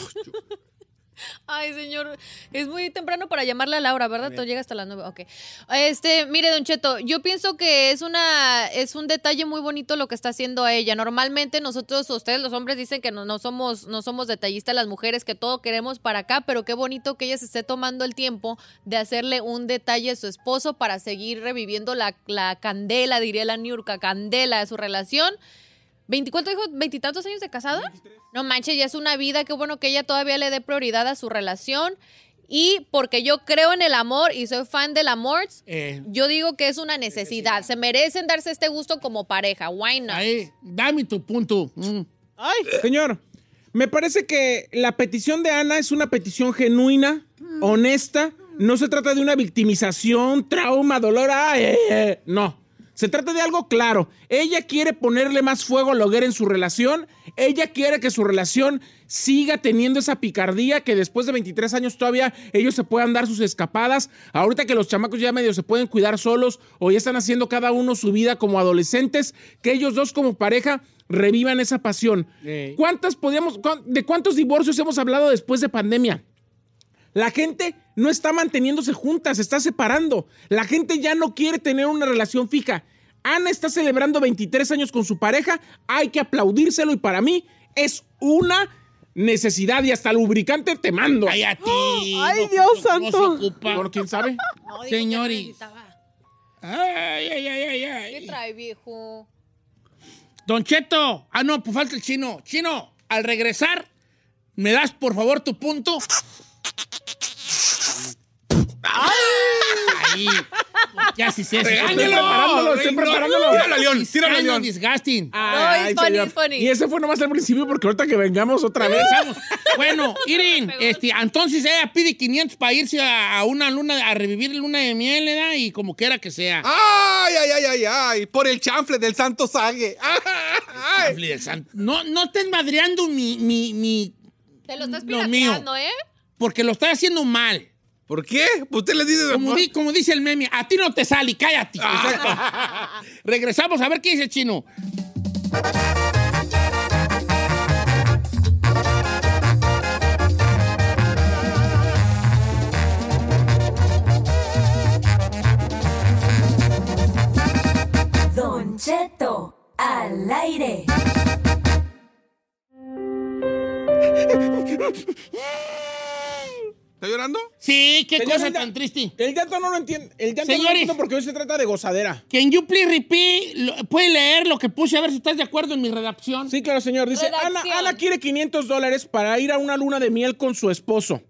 Ay, señor, es muy temprano para llamarle a Laura, ¿verdad? Tú llega hasta las nueve. Ok. Este, mire, Don Cheto, yo pienso que es una, es un detalle muy bonito lo que está haciendo a ella. Normalmente nosotros, ustedes los hombres dicen que no, no somos, no somos detallistas las mujeres, que todo queremos para acá, pero qué bonito que ella se esté tomando el tiempo de hacerle un detalle a su esposo para seguir reviviendo la, la candela, diría la Niurka, candela de su relación. ¿24 dijo? ¿Veintitantos años de casada? No manches, ya es una vida. Qué bueno que ella todavía le dé prioridad a su relación. Y porque yo creo en el amor y soy fan del amor, Eh, yo digo que es una necesidad. Se merecen darse este gusto como pareja. Why not? ahí, dame tu punto. Mm. Ay, señor, me parece que la petición de Ana es una petición genuina, honesta. No se trata de una victimización, trauma, dolor. ay, eh, eh, no. Se trata de algo claro. Ella quiere ponerle más fuego a la hoguera en su relación. Ella quiere que su relación siga teniendo esa picardía, que después de 23 años todavía ellos se puedan dar sus escapadas. Ahorita que los chamacos ya medio se pueden cuidar solos o ya están haciendo cada uno su vida como adolescentes, que ellos dos como pareja revivan esa pasión. ¿Cuántas podíamos, cuán- de cuántos divorcios hemos hablado después de pandemia? La gente no está manteniéndose juntas, se está separando. La gente ya no quiere tener una relación fija. Ana está celebrando 23 años con su pareja, hay que aplaudírselo y para mí es una necesidad y hasta lubricante te mando. Ay, No, Dios no santo. se ocupa. Bueno, quién sabe. No, Señores. necesitaba. Ay, ay, ay, ay, ¿Qué ay. trae, viejo? Don Cheto. Ah, no, pues falta el chino. Chino, al regresar, ¿me das por favor tu punto? Ahí. Ya sí sé. Regáñelo. preparándolo, estoy No, preparándolo. Tíralo, León, tíralo, León. disgusting. Ay, it's funny, it's funny. Y ese fue nomás al principio porque ahorita que vengamos otra vez. Vamos. Bueno, Irin, este, entonces ella pide 500 para irse a, una luna, a revivir luna de miel, ¿verdad? Y como quiera que sea. Ay, ay, ay, ay, ay. Por el chanfle del santo sague. Ay. Hable del santo. No, no estés madreando mi, mi, mi, Te lo estás pirateando, ¿eh? Porque lo estoy haciendo mal. ¿Por qué? Usted le dice Como, di- como dice el meme, a ti no te sale, cállate. Ah. Regresamos a ver qué dice el chino. Don Cheto, al aire. ¿Está llorando? Sí, qué Señor, cosa tan triste. El llanto no lo entiende. El llanto no lo Señores. entiendo porque hoy se trata de gozadera. Can you please repeat? Lo- ¿Puede leer lo que puse a ver si estás de acuerdo en mi redacción? Sí, claro, señor. Dice. Ana quiere 500 dólares para ir a una luna de miel con su esposo.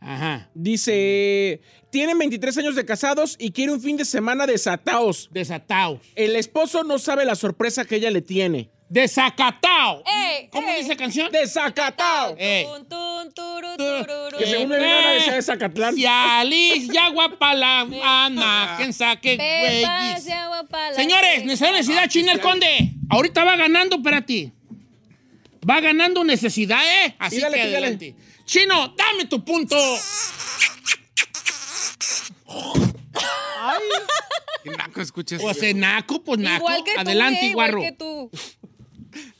Ajá. Dice, tienen 23 años de casados y quiere un fin de semana desataos. Desataos. El esposo no sabe la sorpresa que ella le tiene. Desacatao. ¡Ey! ¿Cómo ey. dice la canción? ¡Desacatao! Eh. Tun, tun, turu, Turu. Que según me viene a decir de Zacatlán. Si Alice ya guapala, Ana, quién saque Pepas güeyes. Señores, necesidad, necesidad, China el Conde. Ahorita va ganando, espérate. Va ganando necesidad, ¿eh? Así Pídale, que adelante. Chino, dame tu punto. Qué naco escucha eso. Pues naco, pues naco. Igual que tú, Adelante, eh, igual guarro. que tú.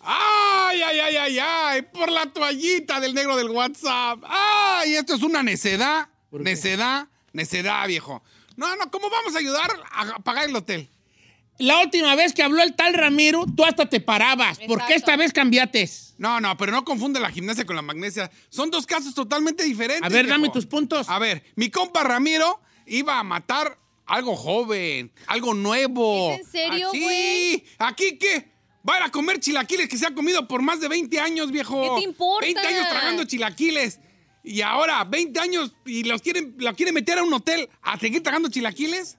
Ay, ay, ay, ay, ay. Por la toallita del negro del WhatsApp. Ay, esto es una necedad. Necedad, necedad, viejo. No, no, ¿cómo vamos a ayudar a pagar el hotel? La última vez que habló el tal Ramiro, tú hasta te parabas. ¿Por qué esta vez cambiaste? No, no, pero no confunde la gimnasia con la magnesia. Son dos casos totalmente diferentes. A ver, dame tus puntos. A ver, mi compa Ramiro iba a matar algo joven, algo nuevo. ¿Es en serio, Ah, güey? Sí, ¿aquí qué? Va a ir a comer chilaquiles que se ha comido por más de 20 años, viejo. ¿Qué te importa? 20 años tragando chilaquiles. Y ahora, 20 años y los quieren, lo quieren meter a un hotel a seguir tragando chilaquiles.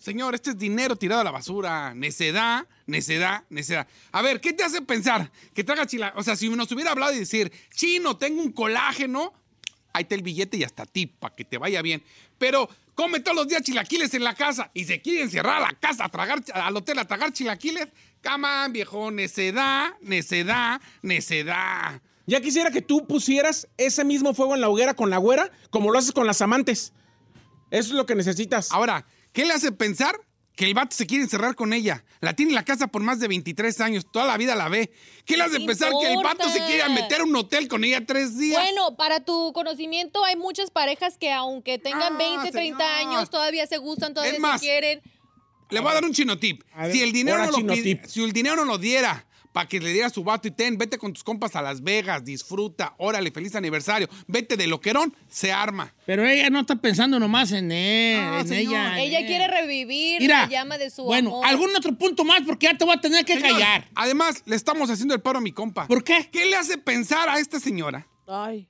Señor, este es dinero tirado a la basura. Necedad, necedad, necedad. A ver, ¿qué te hace pensar que traga chila? O sea, si nos hubiera hablado y decir, chino, tengo un colágeno, ahí está el billete y hasta ti, para que te vaya bien. Pero come todos los días chilaquiles en la casa y se quiere encerrar a la casa a tragar, al hotel a tragar chilaquiles. Caman, viejo, necedad, necedad, necedad. Ya quisiera que tú pusieras ese mismo fuego en la hoguera con la güera, como lo haces con las amantes. Eso es lo que necesitas. Ahora, ¿qué le hace pensar que el vato se quiere encerrar con ella? La tiene en la casa por más de 23 años, toda la vida la ve. ¿Qué le hace te pensar que el vato se quiere meter a un hotel con ella tres días? Bueno, para tu conocimiento, hay muchas parejas que aunque tengan Ah, 20, 30 señor. años, todavía se gustan, todavía Es más, se quieren. Le voy a dar un chino tip. A ver, Si el dinero, no lo, si el dinero no lo diera para que le diera su vato y ten, vete con tus compas a Las Vegas, disfruta, órale, feliz aniversario, vete de loquerón, se arma. Pero ella no está pensando nomás en él, No, en señor. ella. en Ella él. quiere revivir Mira, la llama de su bueno, amor. algún otro punto más porque ya te voy a tener que Señor, callar. Además, le estamos haciendo el paro a mi compa. ¿Por qué? ¿Qué le hace pensar a esta señora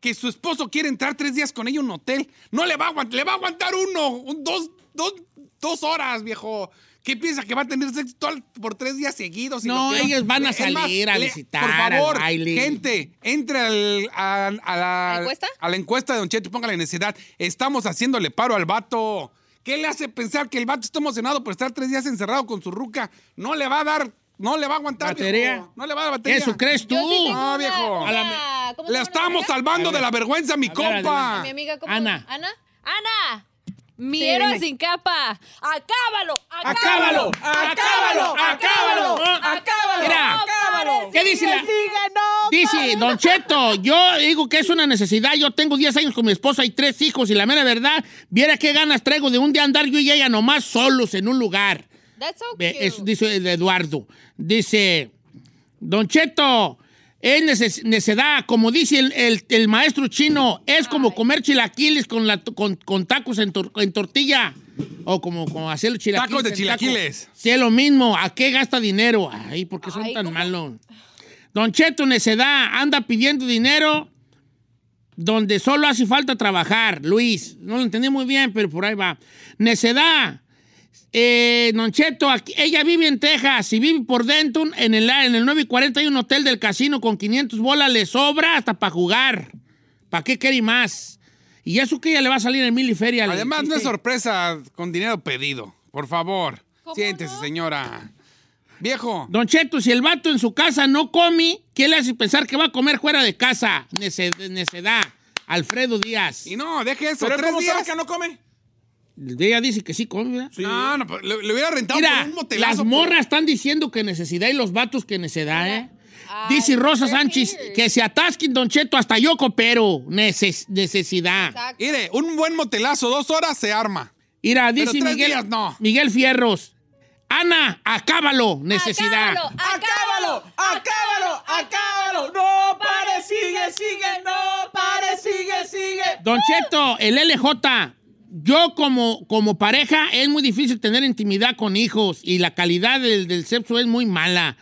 que su esposo quiere entrar tres días con ella a un hotel? No le va a aguantar, le va a aguantar uno, un- dos, dos, dos horas, viejo. ¿Qué piensa que va a tener sexo todo- por tres días seguidos? No, ellos van a más, salir a visitar, Por favor, al baile. gente, entre al- a, a la, ¿La encuesta? a la encuesta de Don Cheto y póngale necesidad. Estamos haciéndole paro al vato. ¿Qué le hace pensar que el vato está emocionado por estar tres días encerrado con su ruca? No le va a dar, no le va a aguantar. Batería. viejo. No le va a dar batería. ¿Eso crees tú? Sí No, una- viejo. A la- ¿cómo se Le llama estamos salvando de la vergüenza a mi ver, compa. A mi amiga, ¿cómo? Ana. ¿Ana? ¡Ana! Mi héroe sin capa. ¡Acábalo! ¡Acábalo! ¡Acábalo! ¡Acábalo! ¡Acábalo! Mira, ¡Acábalo! ¿qué dice la- Dice, Don Cheto, yo digo que es una necesidad. Yo tengo 10 años con mi esposa y tres hijos y la mera verdad, viera qué ganas traigo de un día andar yo y ella nomás solos en un lugar. That's so cute. Eso dice Eduardo. Dice, Don Cheto, es necedad, como dice el, el- el maestro chino, es como comer chilaquiles con, la, con, con tacos en, tor- en tortilla. O como, como hacer los chilaquiles. Tacos de chilaquiles. taco. Sí, es lo mismo. ¿A qué gasta dinero? Ay, ¿por qué son Ay, tan ¿cómo? malos? Don Cheto, necedad, anda pidiendo dinero. donde solo hace falta trabajar, Luis. No lo entendí muy bien, pero por ahí va. Necedad. Eh, Noncheto, aquí- ella vive en Texas y vive por Denton. En el, en el 9 y 40 hay un hotel del casino con 500 bolas. Le sobra hasta para jugar. ¿Para qué quiere más? Y eso que ella le va a salir en mil y feria. Además, no es sorpresa con dinero pedido. Por favor, siéntese, señora. Viejo, Don Cheto, si el vato en su casa no come, ¿qué le hace pensar que va a comer fuera de casa? Nece- Necedad. Alfredo Díaz. y no, deje eso. ¿Pero tres cómo sabe días. que no come? Ella dice que sí come, ¿verdad? No, no, pues, le, le hubiera rentado Mira, por un motelazo. las por- morras están diciendo que necesidad y los vatos que necesidad, ¿eh? Dice Rosa Sánchez que se atasquen, Don Cheto, hasta yo coopero. Neces- necesidad. Mire, un buen motelazo, dos horas se arma. Mira, dice Miguel, días no. Miguel Fierros. Ana, acábalo, necesidad. ¡Acábalo! ¡Acábalo! ¡Acábalo! ¡No pare! ¡Sigue, sigue! ¡No pare! ¡Sigue, sigue! Don Cheto, el LJ, yo como, como pareja es muy difícil tener intimidad con hijos y la calidad del, del sexo es muy mala.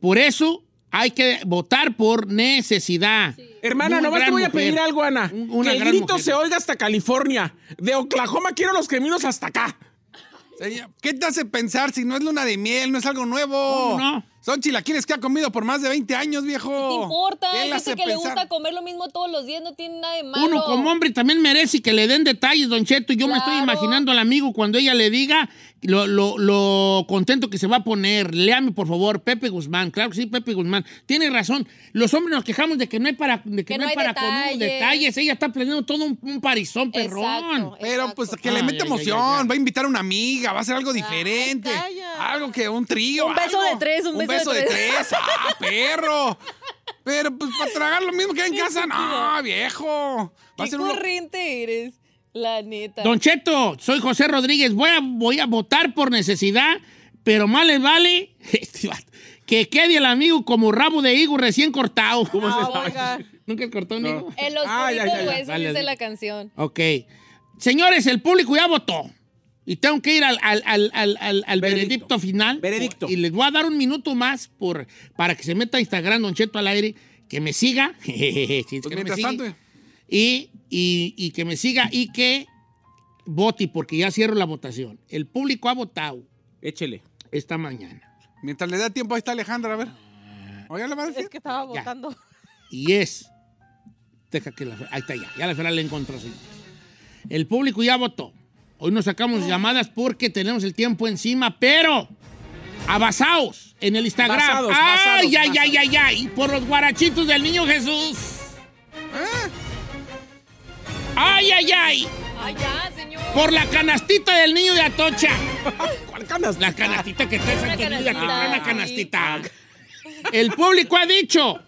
Por eso hay que votar por necesidad. Hermana, nomás te voy a mujer. pedir algo, Ana. Un- una que el grito mujer. se oiga hasta California. De Oklahoma quiero los caminos hasta acá. ¿Qué te hace pensar si no es luna de miel, no es algo nuevo? ¿Cómo no? Son chilaquiles que ha comido por más de 20 años, viejo. ¿Qué te importa? ¿Qué Hay le hace gente que le gusta comer lo mismo todos los días, no tiene nada de malo. Uno como hombre también merece que le den detalles, Don Cheto. Yo me estoy imaginando al amigo cuando ella le diga lo, lo- lo contento que se va a poner. Léame, por favor, Pepe Guzmán. Claro que sí, Pepe Guzmán. Tiene razón. Los hombres nos quejamos de que no hay para, de que Que no no hay hay para con unos detalles. detalles. Ella está planeando todo un, un parizón, perrón. Exacto, Pero exacto. pues que le Ay, mete ay, ay, emoción, ay, ay. va a invitar a una amiga, va a hacer algo diferente. calla. algo que un trío. Un beso algo. de tres, un beso de de tres. tres. ¡Ah, perro! Pero pues para tragar lo mismo que hay en casa, no, viejo. Va a Qué uno. corriente eres, la neta. Don Cheto, soy José Rodríguez. Voy a, voy a votar por necesidad, pero más les vale este que quede el amigo como rabo de higo recién cortado. Ah, oiga. ¿Nunca has cortado un higo? En los Ay, ay, burritos ay, huesos dale, dice dale. la canción. Ok. Señores, el público ya votó. Y tengo que ir al, al- al- al- al- al Veredicto. veredicto final. Veredicto. Y les voy a dar un minuto más por, para que se meta a Instagram Don Cheto al aire, que me siga. Sí, Pues que me mientras siga. tanto, Y, y- y que me siga y que vote, porque ya cierro la votación. El público ha votado Échele. esta mañana. mientras le da tiempo, ahí está Alejandra, a ver. Oye, le va a decir. Es que estaba Ya. votando. Y es. Deja que la, ahí está ya. Ya la Fera le encontró, señores. El público ya votó. Hoy nos sacamos llamadas porque tenemos el tiempo encima, pero. Abasaos en el Instagram. Basados, ay, basados, ay, ay, ay, ay. Y por los guarachitos del niño Jesús. Ay, ay, ay. Ay, ya, señor. Por la canastita del niño de Atocha. ¿Cuál canas? La canastita que está en Una Santa Emilia, que canastita, canastita. El público ha dicho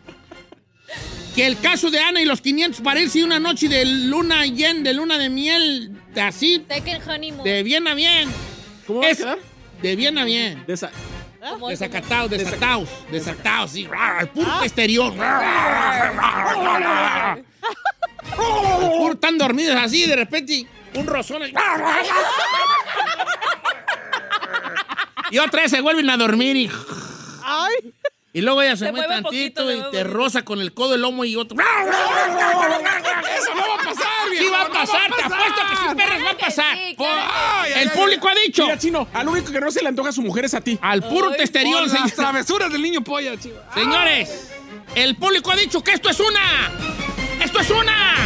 que el caso de Ana y los 500 parece una noche de luna yen, de luna de miel, así, Second honeymoon. de bien a bien. ¿Cómo va a quedar? De bien a bien. De esa- Como- Desacatados, desatados, desatados, sí. Al puro exterior. Al puro están dormidos así, de repente un rozón. ahí. Y otra vez se vuelven a dormir y, Ay. y luego ella se, Se mueve tantito poquito, y te roza con el codo, el lomo y otro. Eso no va a pasar, viejo. Sí va a no pasar, va a pasar. Sí, Por- claro. El ay, público ha dicho Mira, chino, al único que no se le antoja a su mujer es a ti. al puro testerión, las señor. travesuras del niño polla, chiva. Señores, el público ha dicho que esto es una. ¡Esto es una!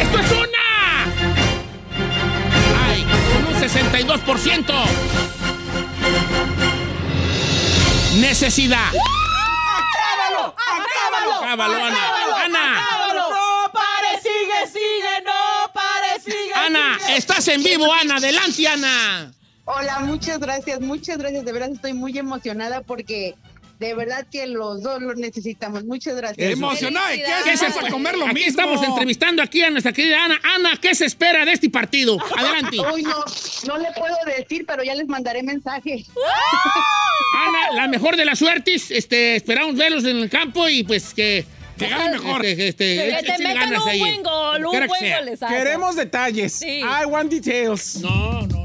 ¡Esto es una! ¡Ay! Con un 62%. Necesidad. ¡Acábalo! ¡Acábalo! Acábalo, Ana. Ana, ¡No pare! ¡Sigue, sigue! Ana, estás en vivo, Ana. Adelante, Ana. Hola, muchas gracias, muchas gracias. De verdad estoy muy emocionada porque de verdad que los dos lo necesitamos. Muchas gracias. Emocionada, ¿y ¿qué Felicidades. haces ¿Qué se- para comer lo Aquí mismo? estamos entrevistando aquí a nuestra querida Ana. Ana, ¿qué se espera de este partido? Adelante. Uy, no, no le puedo decir, pero ya les mandaré mensaje. Ana, la mejor de las suertes. Este, esperamos verlos en el campo y pues que. Que gane mejor. Que, que, este, Que te échenle metan un ahí. buen gol, un buen que golezazo. Queremos detalles. Sí. I want details. No, no.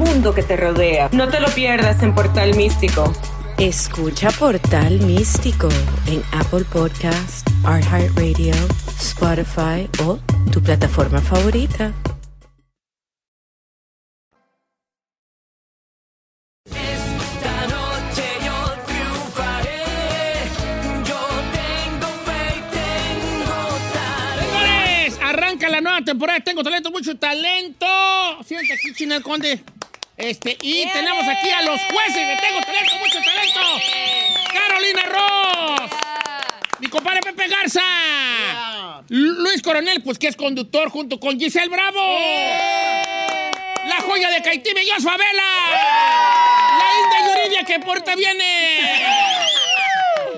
mundo que te rodea. No te lo pierdas en Portal Místico. Escucha Portal Místico en Apple Podcast, iHeartRadio, Spotify o tu plataforma favorita. Esta noche yo triunfaré. Yo tengo fe y tengo talento. Señores, arranca la nueva temporada. Tengo talento, mucho talento. Siente aquí, China Conde. Este, y tenemos aquí a los jueces de Tengo talento, mucho talento. Carolina Ross. Mi compadre Pepe Garza. Luis Coronel, pues que es conductor junto con Giselle Bravo. La joya de Caitime, Jos Favela. La Inda Yuridia que porta viene.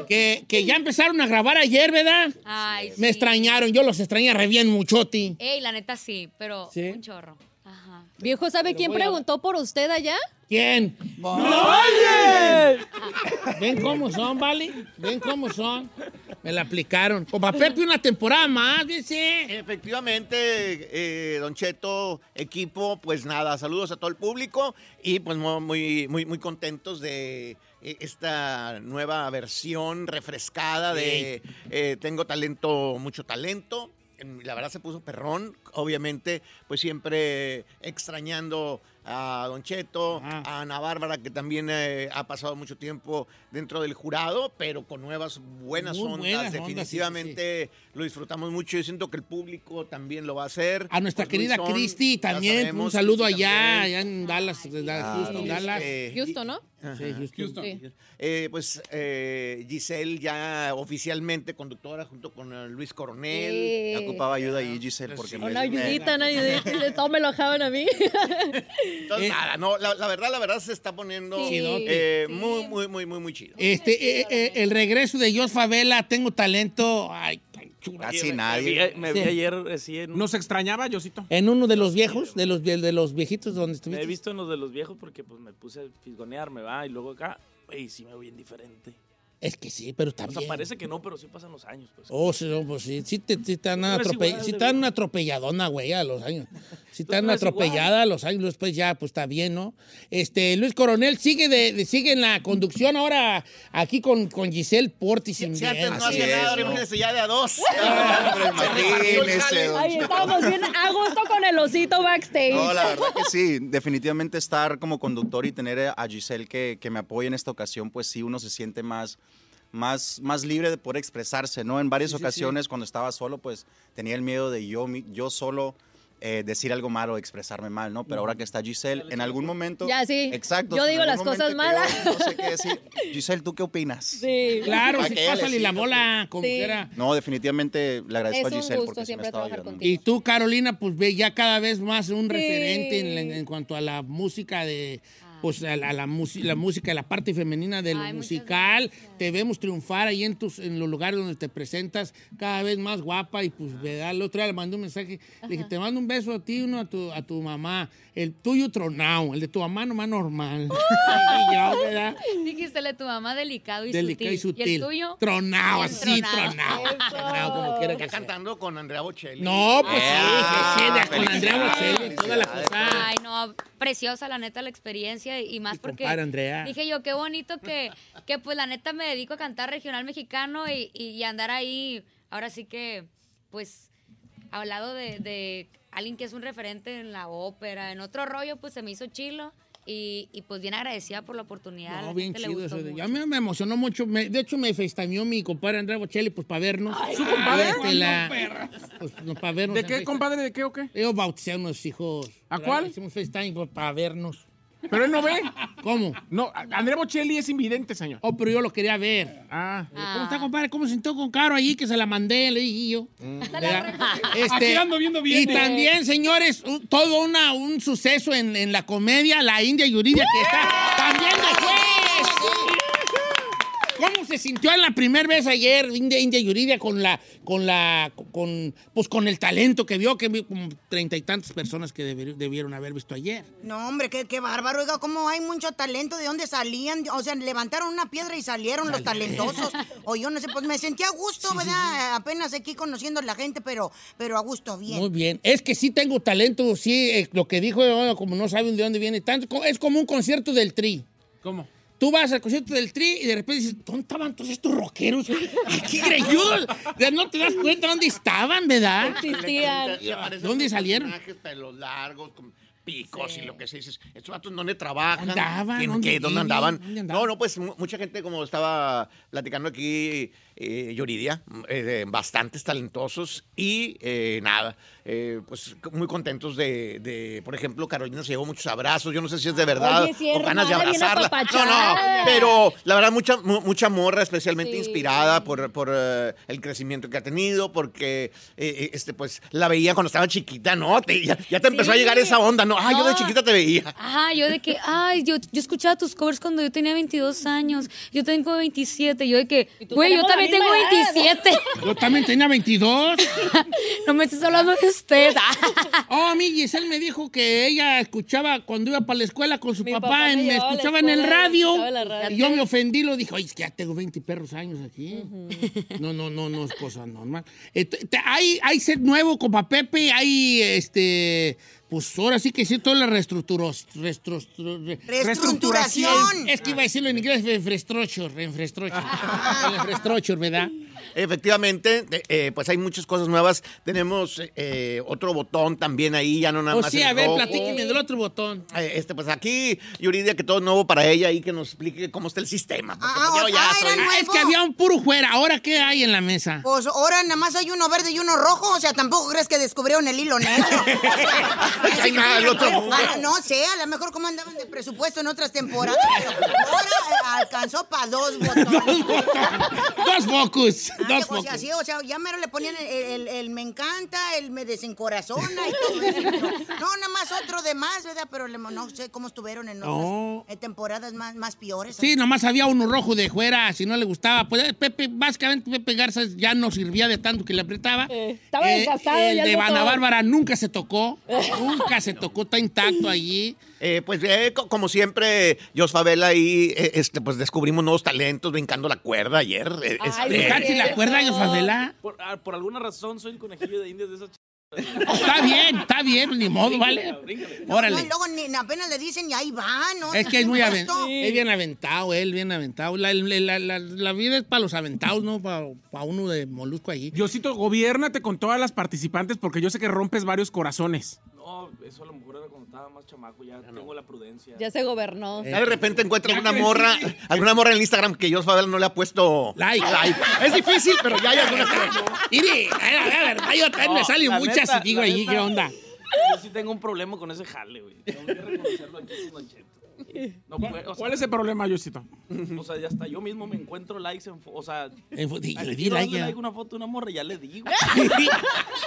Que, que ya empezaron a grabar ayer, ¿verdad? Ay, Me sí. extrañaron, yo los extrañé re bien muchoti. Ey, la neta sí, pero ¿Sí? un chorro. Viejo, ¿sabe quién a- preguntó por usted allá? ¿Quién? Ven cómo son, ¿vale? Ven cómo son. Me la aplicaron. Con Pepe una temporada más, dice. Efectivamente, eh, Don Cheto, equipo, pues nada, saludos a todo el público y pues mu- muy, muy, muy contentos de eh, esta nueva versión refrescada de eh, Tengo talento, mucho talento. La verdad se puso perrón, obviamente, pues siempre extrañando a Don Cheto, a Ana Bárbara, que también eh, ha pasado mucho tiempo dentro del jurado, pero con nuevas buenas Muy ondas. buenas ondas, sí, sí, Definitivamente lo disfrutamos mucho. Yo siento que el público también lo va a hacer. A nuestra Pues, querida Cristi también. sabemos, Un saludo allá, también. allá en Dallas, de Claro. Houston, Dallas. Eh, Houston, ¿no? Ajá. Sí, Houston. Sí. Eh, pues eh, Giselle ya oficialmente conductora junto con eh, Luis Coronel. Sí. Ocupaba ayuda ahí, Giselle, porque me- Una ayudita, una ayudita. Todo me lo dejaban a mí. Entonces, nada, no, la, la verdad, la verdad se está poniendo Sí. eh, Sí. muy, muy, muy, muy, muy chido. Este, eh, eh, el regreso de Jos Favela, tengo talento. Ay. Casi Me nadie. vi, me vi Sí. ayer así en... ¿Nos extrañaba, Yosito? En uno de los viejos, de los, de los viejitos donde Me estuviste. he visto en los de los viejos porque pues me puse a fisgonearme, va, y luego acá, ey, sí me veo bien diferente. Es que sí, pero O sea, también. parece que no, pero sí pasan los años, pues. Oh, sí, no, pues sí, sí te, sí te dan una, Pero es atrope- igual sí de te dan viejo. una atropelladona, güey, a los años. Si te dan igual. atropellada a los años, después ya, pues está bien, ¿no? Este, Luis Coronel sigue de, de- sigue en la conducción ahora aquí con, con Giselle Portis. Si bien. antes no hacía nada, ya de a dos. Ahí Cheto. estábamos bien a gusto con el osito backstage. No, la verdad que sí, definitivamente estar como conductor y tener a Giselle que, que me apoye en esta ocasión, pues sí, uno se siente más, más, más libre de poder expresarse, ¿no? En varias ocasiones cuando estaba solo, pues tenía el miedo de yo, mi- yo solo eh, decir algo malo, expresarme mal, ¿no? Pero ahora que está Giselle, en algún momento... Ya, sí. Exacto. Yo digo las cosas malas. yo No sé qué decir. Giselle, ¿tú qué opinas? Sí. Claro, sí, pásale la bola, como Sí. quiera. No, definitivamente le agradezco Es a un Giselle gusto porque sí me siempre ha estado trabajar. Y tú, Carolina, pues ve ya cada vez más un Sí. referente en, en- en cuanto a la música de, pues a la, a la musi- la música, la parte femenina del musical. Te vemos triunfar ahí en, tus, en los lugares donde te presentas cada vez más guapa y pues, ¿verdad? El otro día le mandé un mensaje, le dije, te mando un beso a ti, uno a tu, a tu mamá. El tuyo tronado, el de tu mamá nomás normal. Y yo, ¿verdad? Dijistele tu mamá delicado y Delicado y sutil. sutil. el tuyo? Tronado, así, tronado. tronado. Como quiera que Está sea. cantando con Andrea Bocelli. No, pues sí, Ah, sí, sí, con Andrea Bocelli, toda la cosa. Ay, no, preciosa la neta la experiencia y más porque compadre Andrea. dije yo, qué bonito que, que pues la neta me dedico a cantar regional mexicano y, y- y andar ahí, ahora sí que, pues, al lado de, de alguien que es un referente en la ópera, en otro rollo, pues se me hizo chilo y, y, pues bien agradecida por la oportunidad. No, la bien chido eso. de-. A mí me emocionó mucho. me- de hecho, me festameó mi compadre Andrea Bocelli pues para vernos. ¿Su compadre? Este, la- pues, no, para vernos. ¿De qué, compadre? ¿De qué o qué? Yo bauticé a unos hijos. ¿A cuál? Hicimos FaceTime pues, para vernos. Pero él no ve. ¿Cómo? No, Andrea Bocelli es invidente, señor. Oh, pero yo lo quería ver. Ah. ¿Cómo está, compadre? ¿Cómo se sintió con Caro allí? Que se la mandé, le dije yo. ¿Verdad? Este, Aquí ando viendo bien. Y también, señores, un- todo una, un suceso en, en la comedia, la India Yuridia, que está también de juez. ¿Cómo se sintió en la primera vez ayer India, India Yuridia con la, con la, con, pues con el talento que vio, que vio como treinta y tantas personas que debi- debieron haber visto ayer? No, hombre, qué, qué bárbaro. Oiga, cómo hay mucho talento. ¿De dónde salían? O sea, levantaron una piedra y salieron los talentosos. O yo no sé, pues me sentí a gusto, ¿verdad? Apenas aquí conociendo a la gente, pero, pero a gusto, bien. Muy bien. Es que sí tengo talento, sí, eh, lo que dijo, eh, como no saben de dónde viene tanto, es como un concierto del Tri. ¿Cómo? Tú vas al concierto del Tri y de repente dices, ¿dónde estaban todos estos rockeros? Greñudos. Ya No te das cuenta dónde estaban, ¿verdad? Y aparecen ¿Dónde salieron? personajes, pelos largos, con picos y lo que se dice. Estos vatos, ¿dónde trabajan? Andaban, ¿En ¿dónde qué? ¿Dónde andaban? ¿Dónde andaban? No, no, pues mu- mucha gente, como estaba platicando aquí, eh, Yuridia, eh, bastantes talentosos y eh, nada, eh, pues muy contentos de, de, por ejemplo, Carolina se llevó muchos abrazos. Yo no sé si es de verdad Oye, sí, o ganas de abrazarla. No, no, pero la verdad, mucha, mu- mucha morra, especialmente Sí. inspirada por, por eh, el crecimiento que ha tenido, porque este, pues, la veía cuando estaba chiquita, ¿no? Te- ya, ya te empezó a llegar esa onda, ¿no? Ah, yo de No. chiquita te veía. Ajá, yo de que, ay, yo, yo escuchaba tus covers cuando yo tenía 22 años, yo tengo 27, yo de que, güey, yo también tengo misma edad. 27. Yo también tenía 22. No me estés hablando de usted. Oh, a mí Giselle me dijo que ella escuchaba cuando iba para la escuela con su Mi papá, papá me me escuchaba en el radio. escuchaba la radio. Y yo me ofendí, lo dijo, ay, es que ya tengo 20 perros años aquí. No, no, no, no es cosa normal. Eh, te- te- hay, hay set nuevo, copa Pepe, hay este. Pues ahora sí que sí, toda la reestructuros- reestructur- Reestructuración. Es que iba a decirlo en inglés, refrestrocher, refrestrocher. refrestrocher, ¿verdad? Efectivamente, eh, pues hay muchas cosas nuevas. Tenemos eh, otro botón también ahí, ya no nada O más. sí, el a ver, rojo. platíqueme del otro botón. Eh, Este, pues aquí, Yuridia, que todo es nuevo para ella y que nos explique cómo está el sistema. Ah, pues, yo ya ah, soy- era nuevo. Ah, es que había un puro fuera. ¿Ahora qué hay en la mesa? Pues ahora nada más hay uno verde y uno rojo, o sea, tampoco crees que descubrieron el hilo negro. nada otro no sé, a lo mejor como andaban de presupuesto en otras temporadas, pero ahora eh, alcanzó para dos botones. Dos focus. Ay, Dos o focus. o sea, ya mero le ponían el, el- el me encanta, el me desencorazona y todo eso. no, nada más otro de más, ¿verdad? Pero le- no sé cómo estuvieron en otras No. eh, temporadas más, más peores. Sí, nomás había uno rojo de fuera, si no le gustaba. Pues eh, Pepe, básicamente Pepe Garza ya no servía de tanto que le apretaba. estaba Eh, desgastado El ya de botón. Ana Bárbara nunca se tocó. nunca se tocó, está intacto allí. Eh, pues eh, co- como siempre, Jos Favela ahí, eh, este, pues descubrimos nuevos talentos brincando la cuerda ayer. eh, este, ¿Brincaste la cuerda, Favela? Por, ah, por alguna razón soy el conejillo de indias de esas ch... Está bien, está bien, ni modo, ¿vale? No, y Órale. luego ni, apenas le dicen y ahí va, ¿no? Es que es muy aventado. Es bien aventado, él bien aventado. La, la- la- la vida es para los aventados, ¿no? Para, para uno de molusco allí. Diosito, gobiérnate con todas las participantes porque yo sé que rompes varios corazones. No, eso a lo mejor era cuando estaba más chamaco, ya tengo la prudencia. Ya se gobernó. Ya de repente encuentra alguna morra, alguna morra en el Instagram que Jos Favela no le ha puesto Like. Es difícil, pero ya hay alguna que... Mire, la verdad, yo también me No, salen muchas neta, y digo neta. ¿qué onda? Yo sí tengo un problema con ese jale, güey. Tengo que reconocerlo aquí. No, pues, o sea, ¿Cuál es el problema, Yosito? O sea, ya hasta yo mismo me encuentro likes en... O sea... En le di like una foto de una morra, ya le digo.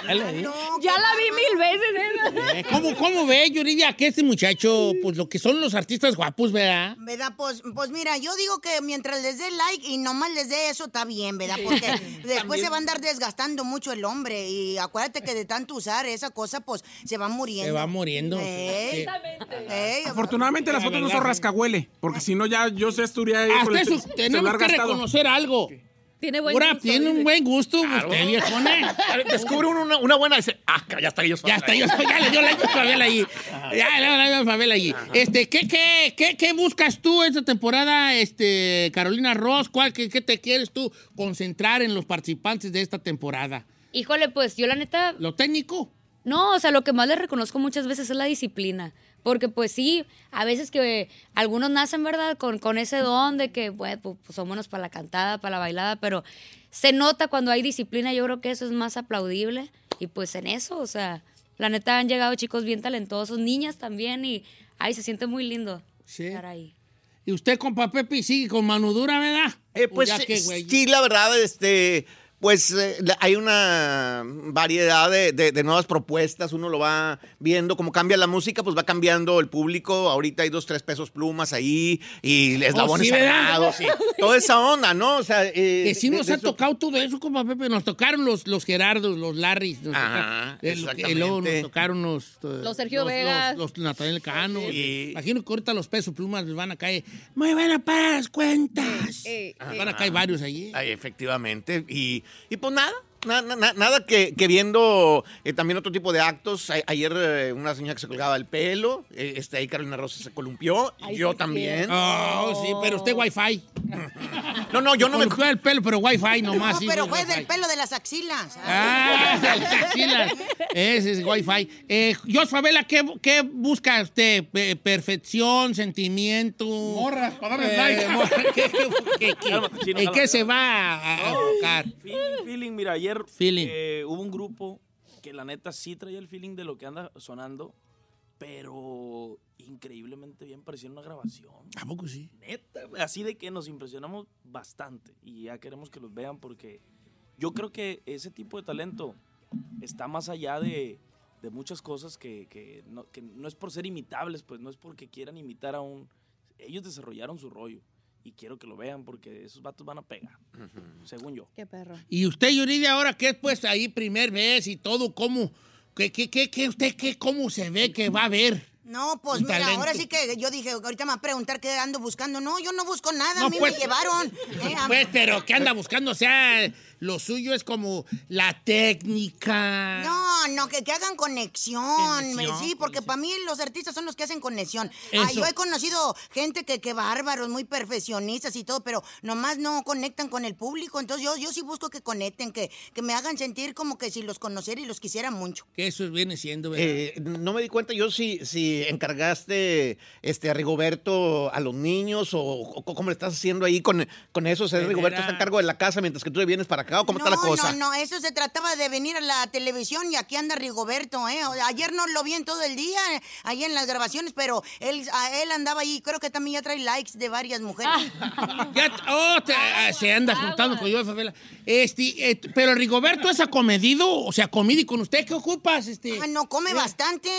Ya le di. Ya la vi mil veces esa. Eh, ¿Cómo, ¿Cómo ve, Yuridia, que este muchacho, pues lo que son los artistas guapos, ¿verdad? ¿Verdad? Pues, pues mira, yo digo que mientras les dé like y nomás les dé eso, está bien, ¿verdad? Porque después También. se va a andar desgastando mucho el hombre. Y acuérdate que de tanto usar esa cosa, pues se va muriendo. Se va muriendo. Ey. Sí. Ey, Afortunadamente las La fotos no rascahuele, porque si no ya yo ahí con Hasta el eso, tenemos que gastado. reconocer algo. Tiene buen Ahora gusto, tiene un buen gusto, usted, viejona. Descubre una, una buena y dice, ah, ya está, yo soy. Ya está, yo ya le dio like a Fabiola allí. Ya le dio like a Fabiola allí. Este, ¿qué, qué, qué, qué buscas tú esta temporada, este, Carolina Ross? ¿Cuál, qué, qué te quieres tú concentrar en los participantes de esta temporada? Híjole, pues yo la neta, ¿Lo técnico? No, o sea, lo que más les reconozco muchas veces es la disciplina. Porque pues sí, a veces que algunos nacen, ¿verdad? Con, con ese don de que, bueno, pues, pues, son buenos para la cantada, para la bailada, pero se nota cuando hay disciplina, yo creo que eso es más aplaudible. Y pues en eso, o sea, la neta han llegado chicos bien talentosos, niñas también, y ay, se siente muy lindo Sí. estar ahí. ¿Y usted, compa Pepe, sigue con mano dura, verdad? Eh, pues que, sí, la verdad, este, pues eh, hay una variedad de, de- de nuevas propuestas, uno lo va viendo, como cambia la música, pues va cambiando el público, ahorita hay dos, tres pesos plumas ahí, y eslabones sí, ¿verdad? sagrados, y toda esa onda, ¿no? O sea, eh, Que sí nos de ha eso- tocado todo eso, compa Pepe. Nos tocaron los, los Gerardos, los Larrys. Nos Ajá, tocaron- y luego nos tocaron los... eh, Los Sergio Vegas. Los, los Natalia Cano. Sí. Imagino que ahorita los pesos plumas les van a caer. ¡Me van a pagar las cuentas! Eh, van a caer varios allí. Ay, efectivamente. Y, y pues nada, na- na- na- nada que, que viendo eh, también otro tipo de actos. A- ayer eh, una señora que se colgaba el pelo, eh, este, ahí Carolina Rosa se columpió, y yo también. Oh, sí, pero usted Wi-Fi. No, no, yo no me... Columpió el pelo, pero Wi-Fi nomás. No, sí, pero fue del pelo de las axilas. Ah, sí, la- ese es Wi-Fi. Eh, Jos Favela, ¿qué, ¿qué busca usted? Pe- ¿Perfección, sentimiento? Morras, para darles Eh, like. morra- ¿qué- qué- qué- qué- Cálmate, chino, ¿En qué se va a, a enfocar? Feeling, feeling, mira, ayer Feeling. eh, hubo un grupo que la neta sí traía el feeling de lo que anda sonando, pero increíblemente bien parecía una grabación. ¿A poco sí? Neta, así de que nos impresionamos bastante y ya queremos que los vean porque yo creo que ese tipo de talento está más allá de, de muchas cosas que, que no, que no es por ser imitables, pues no es porque quieran imitar a un... Ellos desarrollaron su rollo y quiero que lo vean porque esos vatos van a pegar, según yo. Qué perro. Y usted, Yuridia, ahora que es pues ahí primer vez y todo, ¿cómo? ¿Qué, qué, qué, qué usted, qué, cómo se ve que va a ver? No, pues mira, talento. ahora sí que yo dije, ahorita me va a preguntar qué ando buscando. No, yo no busco nada, No, a mí pues. me llevaron. Eh, Pues, pero ¿qué anda buscando? O sea, lo suyo es como la técnica. No, no, que, que hagan conexión. Sí, porque para mí los artistas son los que hacen conexión. Ah, yo he conocido gente que, que bárbaros, muy perfeccionistas y todo, pero nomás no conectan con el público. Entonces yo, yo sí busco que conecten, que, que me hagan sentir como que si los conociera y los quisiera mucho. Que eso viene siendo, ¿verdad? Eh, no me di cuenta yo si, si encargaste este, a Rigoberto a los niños o, o cómo le estás haciendo ahí con, con eso. O sea, Rigoberto está a cargo de la casa mientras que tú vienes para acá o cómo no, está la cosa. no, no, eso se trataba de venir a la televisión y aquí anda Rigoberto, ¿eh? Ayer no lo vi en todo el día, eh, ahí en las grabaciones, pero él, a él andaba ahí, creo que también ya trae likes de varias mujeres. Ya, oh, te- ah, se anda juntando con yo, Favela. Este, eh, pero Rigoberto es acomedido, o sea, comidi con usted, ¿qué ocupas? Este? Ah, no, come bastante.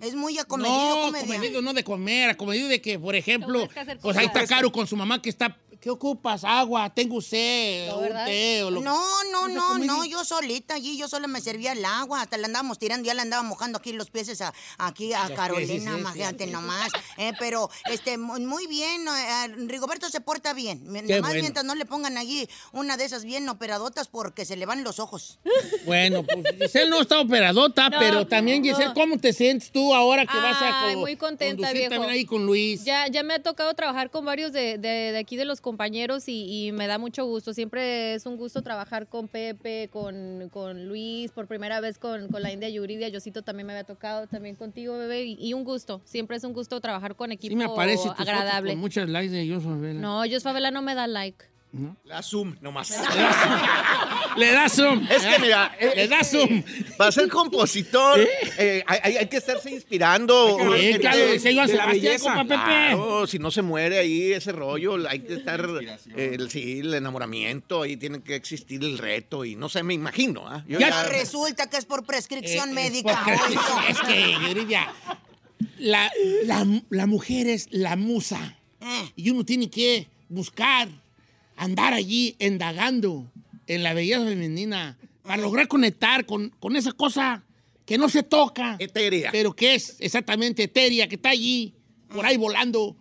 Es muy acomedido, no, comedia. acomedido no de comer, acomedido de que, por ejemplo, pues ahí está. Caro con su mamá que está, ¿qué ocupas? Agua, tengo sed, No, un té o lo No, no, ¿Es no, no, yo solita allí, yo sola me servía el agua, hasta la andábamos tirando, ya la andaba mojando aquí los pies a, aquí a Los Carolina, imagínate nomás. Eh, pero, este, mu- muy bien, eh, Rigoberto se porta bien. Nomás bueno. mientras no le pongan allí una de esas bien operadotas porque se le van los ojos. Bueno, pues Giselle no está operadota, No, pero también, no. Giselle, ¿cómo te sientes tú ahora que vas a Ay, muy contenta, conducir viejo. también ahí con Luis? Ya, ya me ha tocado trabajar con varios de, de- de aquí de los compañeros y, y me da mucho gusto. Siempre es un gusto trabajar con Pepe, con, con Luis, por primera vez con, con la India Yuridia. Yosito también me había tocado, también contigo, bebé. Y, y un gusto. Siempre es un gusto trabajar con equipo Sí me aparece tu foto agradable. con muchas likes de yo, Favela. No, Jos Favela no me da like. Le da zoom nomás. Le da zoom. Es que mira, eh, Le da que zoom. Para ser compositor, eh, hay, hay- hay que estarse inspirando. Hay que- Eh, claro, eh, de la Sebastián, belleza. compa Pepe. Claro, si no se muere ahí ese rollo, hay que estar, eh, el, sí, el enamoramiento, ahí tiene que existir el reto y no sé, me imagino. ¿ah? Yo ya- Resulta que es por prescripción Eh, médica. es que, Yuridia, la, la, la mujer es la musa. Eh. Y uno tiene que buscar, andar allí indagando en la belleza femenina para lograr conectar con, con esa cosa que no se toca. Etérea. Pero que es exactamente etérea, que está allí, por ahí volando,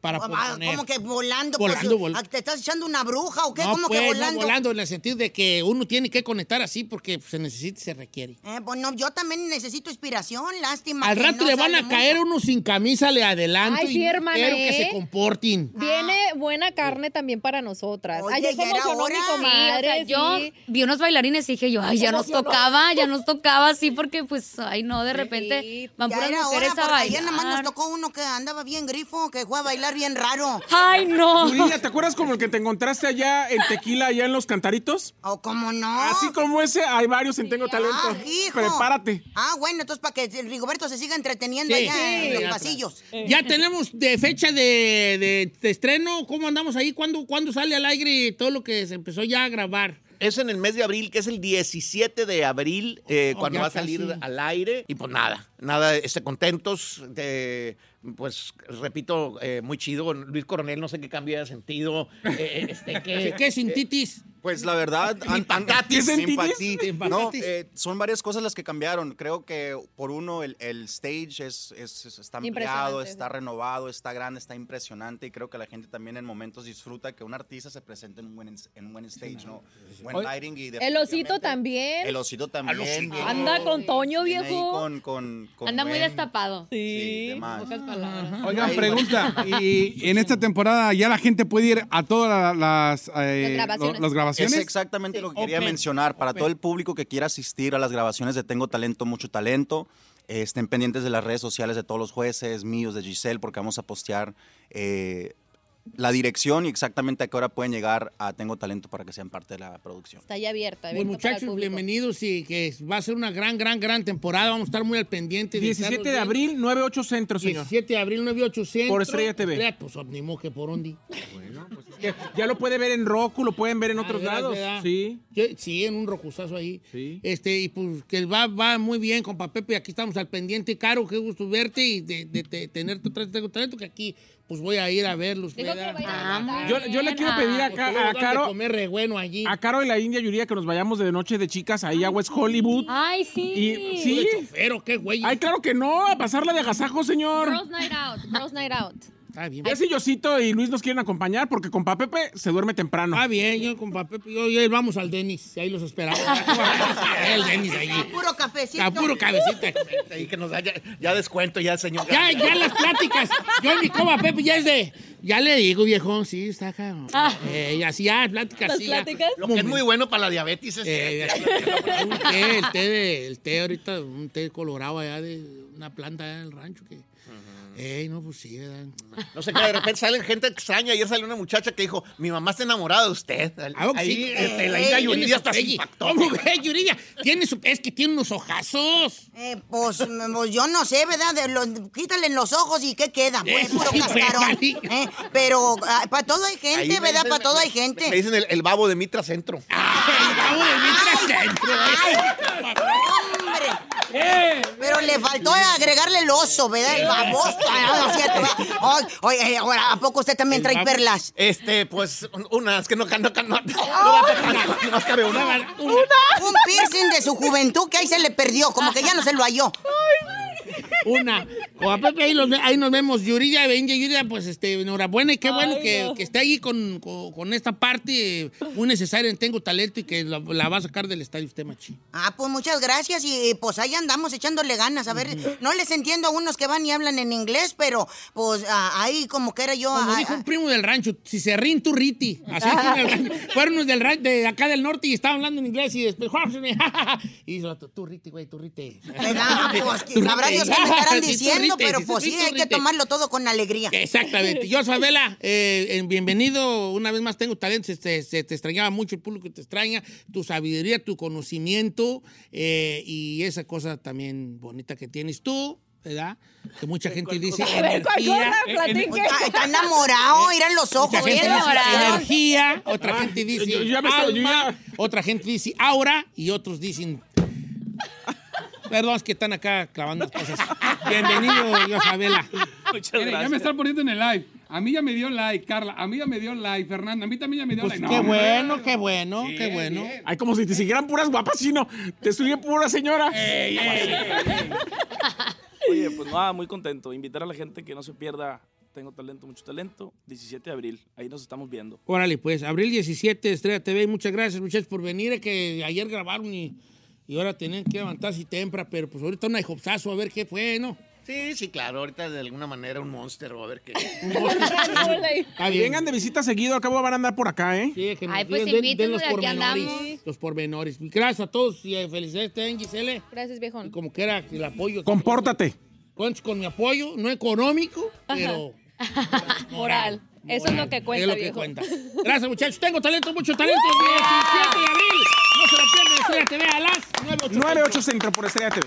para Ah, componer. ¿Cómo que volando? Volando, pues, vol- ¿Te estás echando una bruja o qué? No, ¿Cómo pues, que no, volando? volando en el sentido de que uno tiene que conectar así porque se necesita y se requiere. Eh, pues no, yo también necesito inspiración, lástima. Al que rato no le van a caer uno sin camisa, le adelanto Ay, sí, y hermana, quiero que ¿eh? se comporten. Viene buena carne también para nosotras. Oye, Ayer ya era promocionó hora. mi Sí, o sea, yo sí. vi unos bailarines y dije yo, ay, ya nos tocaba, ya nos tocaba así porque pues, ay no, de repente van puras mujeres hora, a porque ayer nada más nos bailar. tocó uno que andaba bien grifo, que fue a bailar bien raro. Ay, no. Yuridia, ¿te acuerdas como el que te encontraste allá en Tequila, allá en los cantaritos? ¿O cómo no? Así como ese, hay varios en Tengo Talento. Ah, hijo. Prepárate. Ah, bueno, entonces para que el Rigoberto se siga entreteniendo Sí. allá Sí. en los pasillos. Ya tenemos de fecha de, de- de estreno, ¿cómo andamos ahí? ¿Cuándo, ¿Cuándo sale al aire todo lo que se empezó ya a grabar? Es en el mes de abril, que es el 17 de abril, eh, Oh, cuando ya va a salir casi. al aire. Y pues nada, nada, este, contentos. de, pues repito, eh, muy chido. Luis Coronel, no sé qué cambio de sentido. eh, este, que, ¿Qué sintitis? Pues la verdad, simpatí- Simpatitis. No, eh, son varias cosas las que cambiaron. Creo que por uno el, el stage es, es- es- está ampliado, está renovado, está grande, está impresionante y creo que la gente también en momentos disfruta que un artista se presente en un buen, en un buen stage, ¿no? Buen lighting y El osito también. El osito también. Anda con Toño, viene ahí viejo. Con, con, con Anda muy destapado. Sí, demás. Oigan, pregunta. Y en esta temporada ya la gente puede ir a todas las, eh, Las grabaciones. lo- las grabaciones. Es exactamente lo que quería Open, mencionar. Para open. todo el público que quiera asistir a las grabaciones de Tengo Talento, Mucho Talento, eh, estén pendientes de las redes sociales de todos los jueces, míos, de Giselle, porque vamos a postear eh, la dirección y exactamente a qué hora pueden llegar a Tengo Talento para que sean parte de la producción. Está ya abierta. Pues muchachos, bienvenidos y que va a ser una gran, gran, gran temporada. Vamos a estar muy al pendiente. 17 estarlos de abril, 98 Centro, señor. 17 de abril, 9800. Por Estrella TV. Pues ni modo que por ondi. Que Ya lo puede ver en Roku, lo pueden ver en otros Ah, ¿verdad, lados. Sí. Sí, en un rocusazo ahí. Sí. Este, y pues que va, va muy bien, compa Pepe. Aquí estamos al pendiente. Caro, qué gusto verte y de, de- de tenerte otra vez. Tengo talento que aquí, pues voy a ir a verlos. Dijo que ¿verdad? va a ir a cantar. Yo, yo le quiero pedir acá a de Caro, comer re bueno allí. a Caro y la India Yuridia que nos vayamos de noche de chicas ahí a West Hollywood. Ay, sí. Y sí. ¿De chofer o qué, güey? Ay, claro que no, a pasarla de agasajo, señor. Girls Night Out. Girls Night Out. Está bien. Ya si Yosito y Luis nos quieren acompañar porque con Pepe se duerme temprano. Está bien, yo con Pepe, yo, yo- vamos al Denis, ahí los esperamos. el Denis allí. Puro cafecito. A puro cabecita. Ahí que nos da ya, ya descuento, ya, señor. Ya, ya las pláticas. Yo en mi coma, Pepe, ya es de. Ya le digo, viejón, sí, está acá. Eh, así, ya, pláticas, ¿Las sí. ya. pláticas? Lo que es muy bueno para la diabetes es Eh, un té, el té, de, el té ahorita, un té colorado allá de una planta allá en el rancho que. Ey, no, pues sí, ¿verdad? No sé qué, de repente salen gente extraña. Ayer salió una muchacha que dijo, mi mamá está enamorada de usted. Ah, Ahí, sí. este, la Ey, India tiene Yuridia se peggy. impactó. ¿Cómo ve, Yuridia? Tiene su, es que tiene unos ojazos. Eh, pues, mm, pues, yo no sé, ¿verdad? De los- quítale en los ojos y ¿qué queda? Pues puro sí, cascarón. güey. Eh, Pero para todo hay gente, me ¿verdad? dicen- Para todo me- hay Me gente. dicen el, el babo de Mitra Centro. El babo de Mitra Centro. ¡Hombre! Pero le faltó agregarle el oso, ¿verdad? El baboso. Ah, no cierto. Ay, Oye, eh, ahora, ¿a poco usted también trae perlas? Este, pues, un- unas que no, no, no, no, no, no, más cabe una. Un piercing de su juventud que ahí se le perdió, como que ya no se lo halló. Una. O a Pepe, ahí, los ahí nos vemos. Yuridia, Benja, Yuridia, pues este, enhorabuena y qué bueno Ay, que, no. que esté ahí con, con- con esta parte muy necesaria en Tengo Talento y que la, la va a sacar del estadio usted, machi. Ah, pues muchas gracias y pues ahí andamos echándole ganas. A ver, no les entiendo a unos que van y hablan en inglés, pero pues ah, ahí como que era yo. Como ah, dijo ah, un primo del rancho, si se rin, tú riti. Así. Fueron unos del rancho, de acá del norte y estaban hablando en inglés y después, y dijo, tú, riti, güey, tú riti. Pues, sabrá. Me estarán diciendo, pero pues sí, hay que tomarlo todo con alegría. Exactamente. Yo, Isabela, eh, eh, bienvenido. Una vez más tengo talento. Se, se te extrañaba mucho, el público te extraña. Tu sabiduría, tu conocimiento eh, y esa cosa también bonita que tienes tú, ¿verdad? Que mucha gente dice ¿cuál energía. cosa? Platique. Está- está enamorado, miran los ojos, Mucha gente bien dice energía, otra Ah, gente dice yo- yo ya me estaba- yo alma, otra gente dice aura y otros dicen... Perdón, es que están acá clavando cosas. Bienvenido, Isabela. Mire, ya me están poniendo en el live. A mí ya me dio like, Carla. A mí ya me dio like, Fernanda. A mí también ya me dio Pues like. qué No, hombre. bueno, qué bueno, qué bueno. bien. Ay, como si te siguieran puras guapas, sino te siguen pura señora. Oye, pues nada, muy contento. Invitar a la gente que no se pierda Tengo Talento, Mucho Talento, 17 de abril. Ahí nos estamos viendo. Órale, pues, abril 17, Estrella TV. Muchas gracias, muchachos, por venir. Que ayer grabaron y, y ahora tienen que levantarse temprano, pero pues ahorita una hijopsazo, a ver qué fue, ¿no? Sí, sí, claro. Ahorita de alguna manera un monster o a ver qué. Está bien. Vengan de visita seguido, acabo van a andar por acá, ¿eh? Sí, que nos Ay, pues den- den los pormenores. andamos. Los pormenores. Gracias a todos y eh, felicidades también, Gisele. Gracias, viejón. Y como quiera, el apoyo. Compórtate. Cuentas con mi apoyo, no económico, pero Moral. Eso es lo que cuenta, es lo que viejo. cuenta. Gracias, muchachos. Tengo talento, mucho talento. 17 de abril. No se lo pierdan, Estrella TV a las 9, 9, 8 Centro por Estrella TV.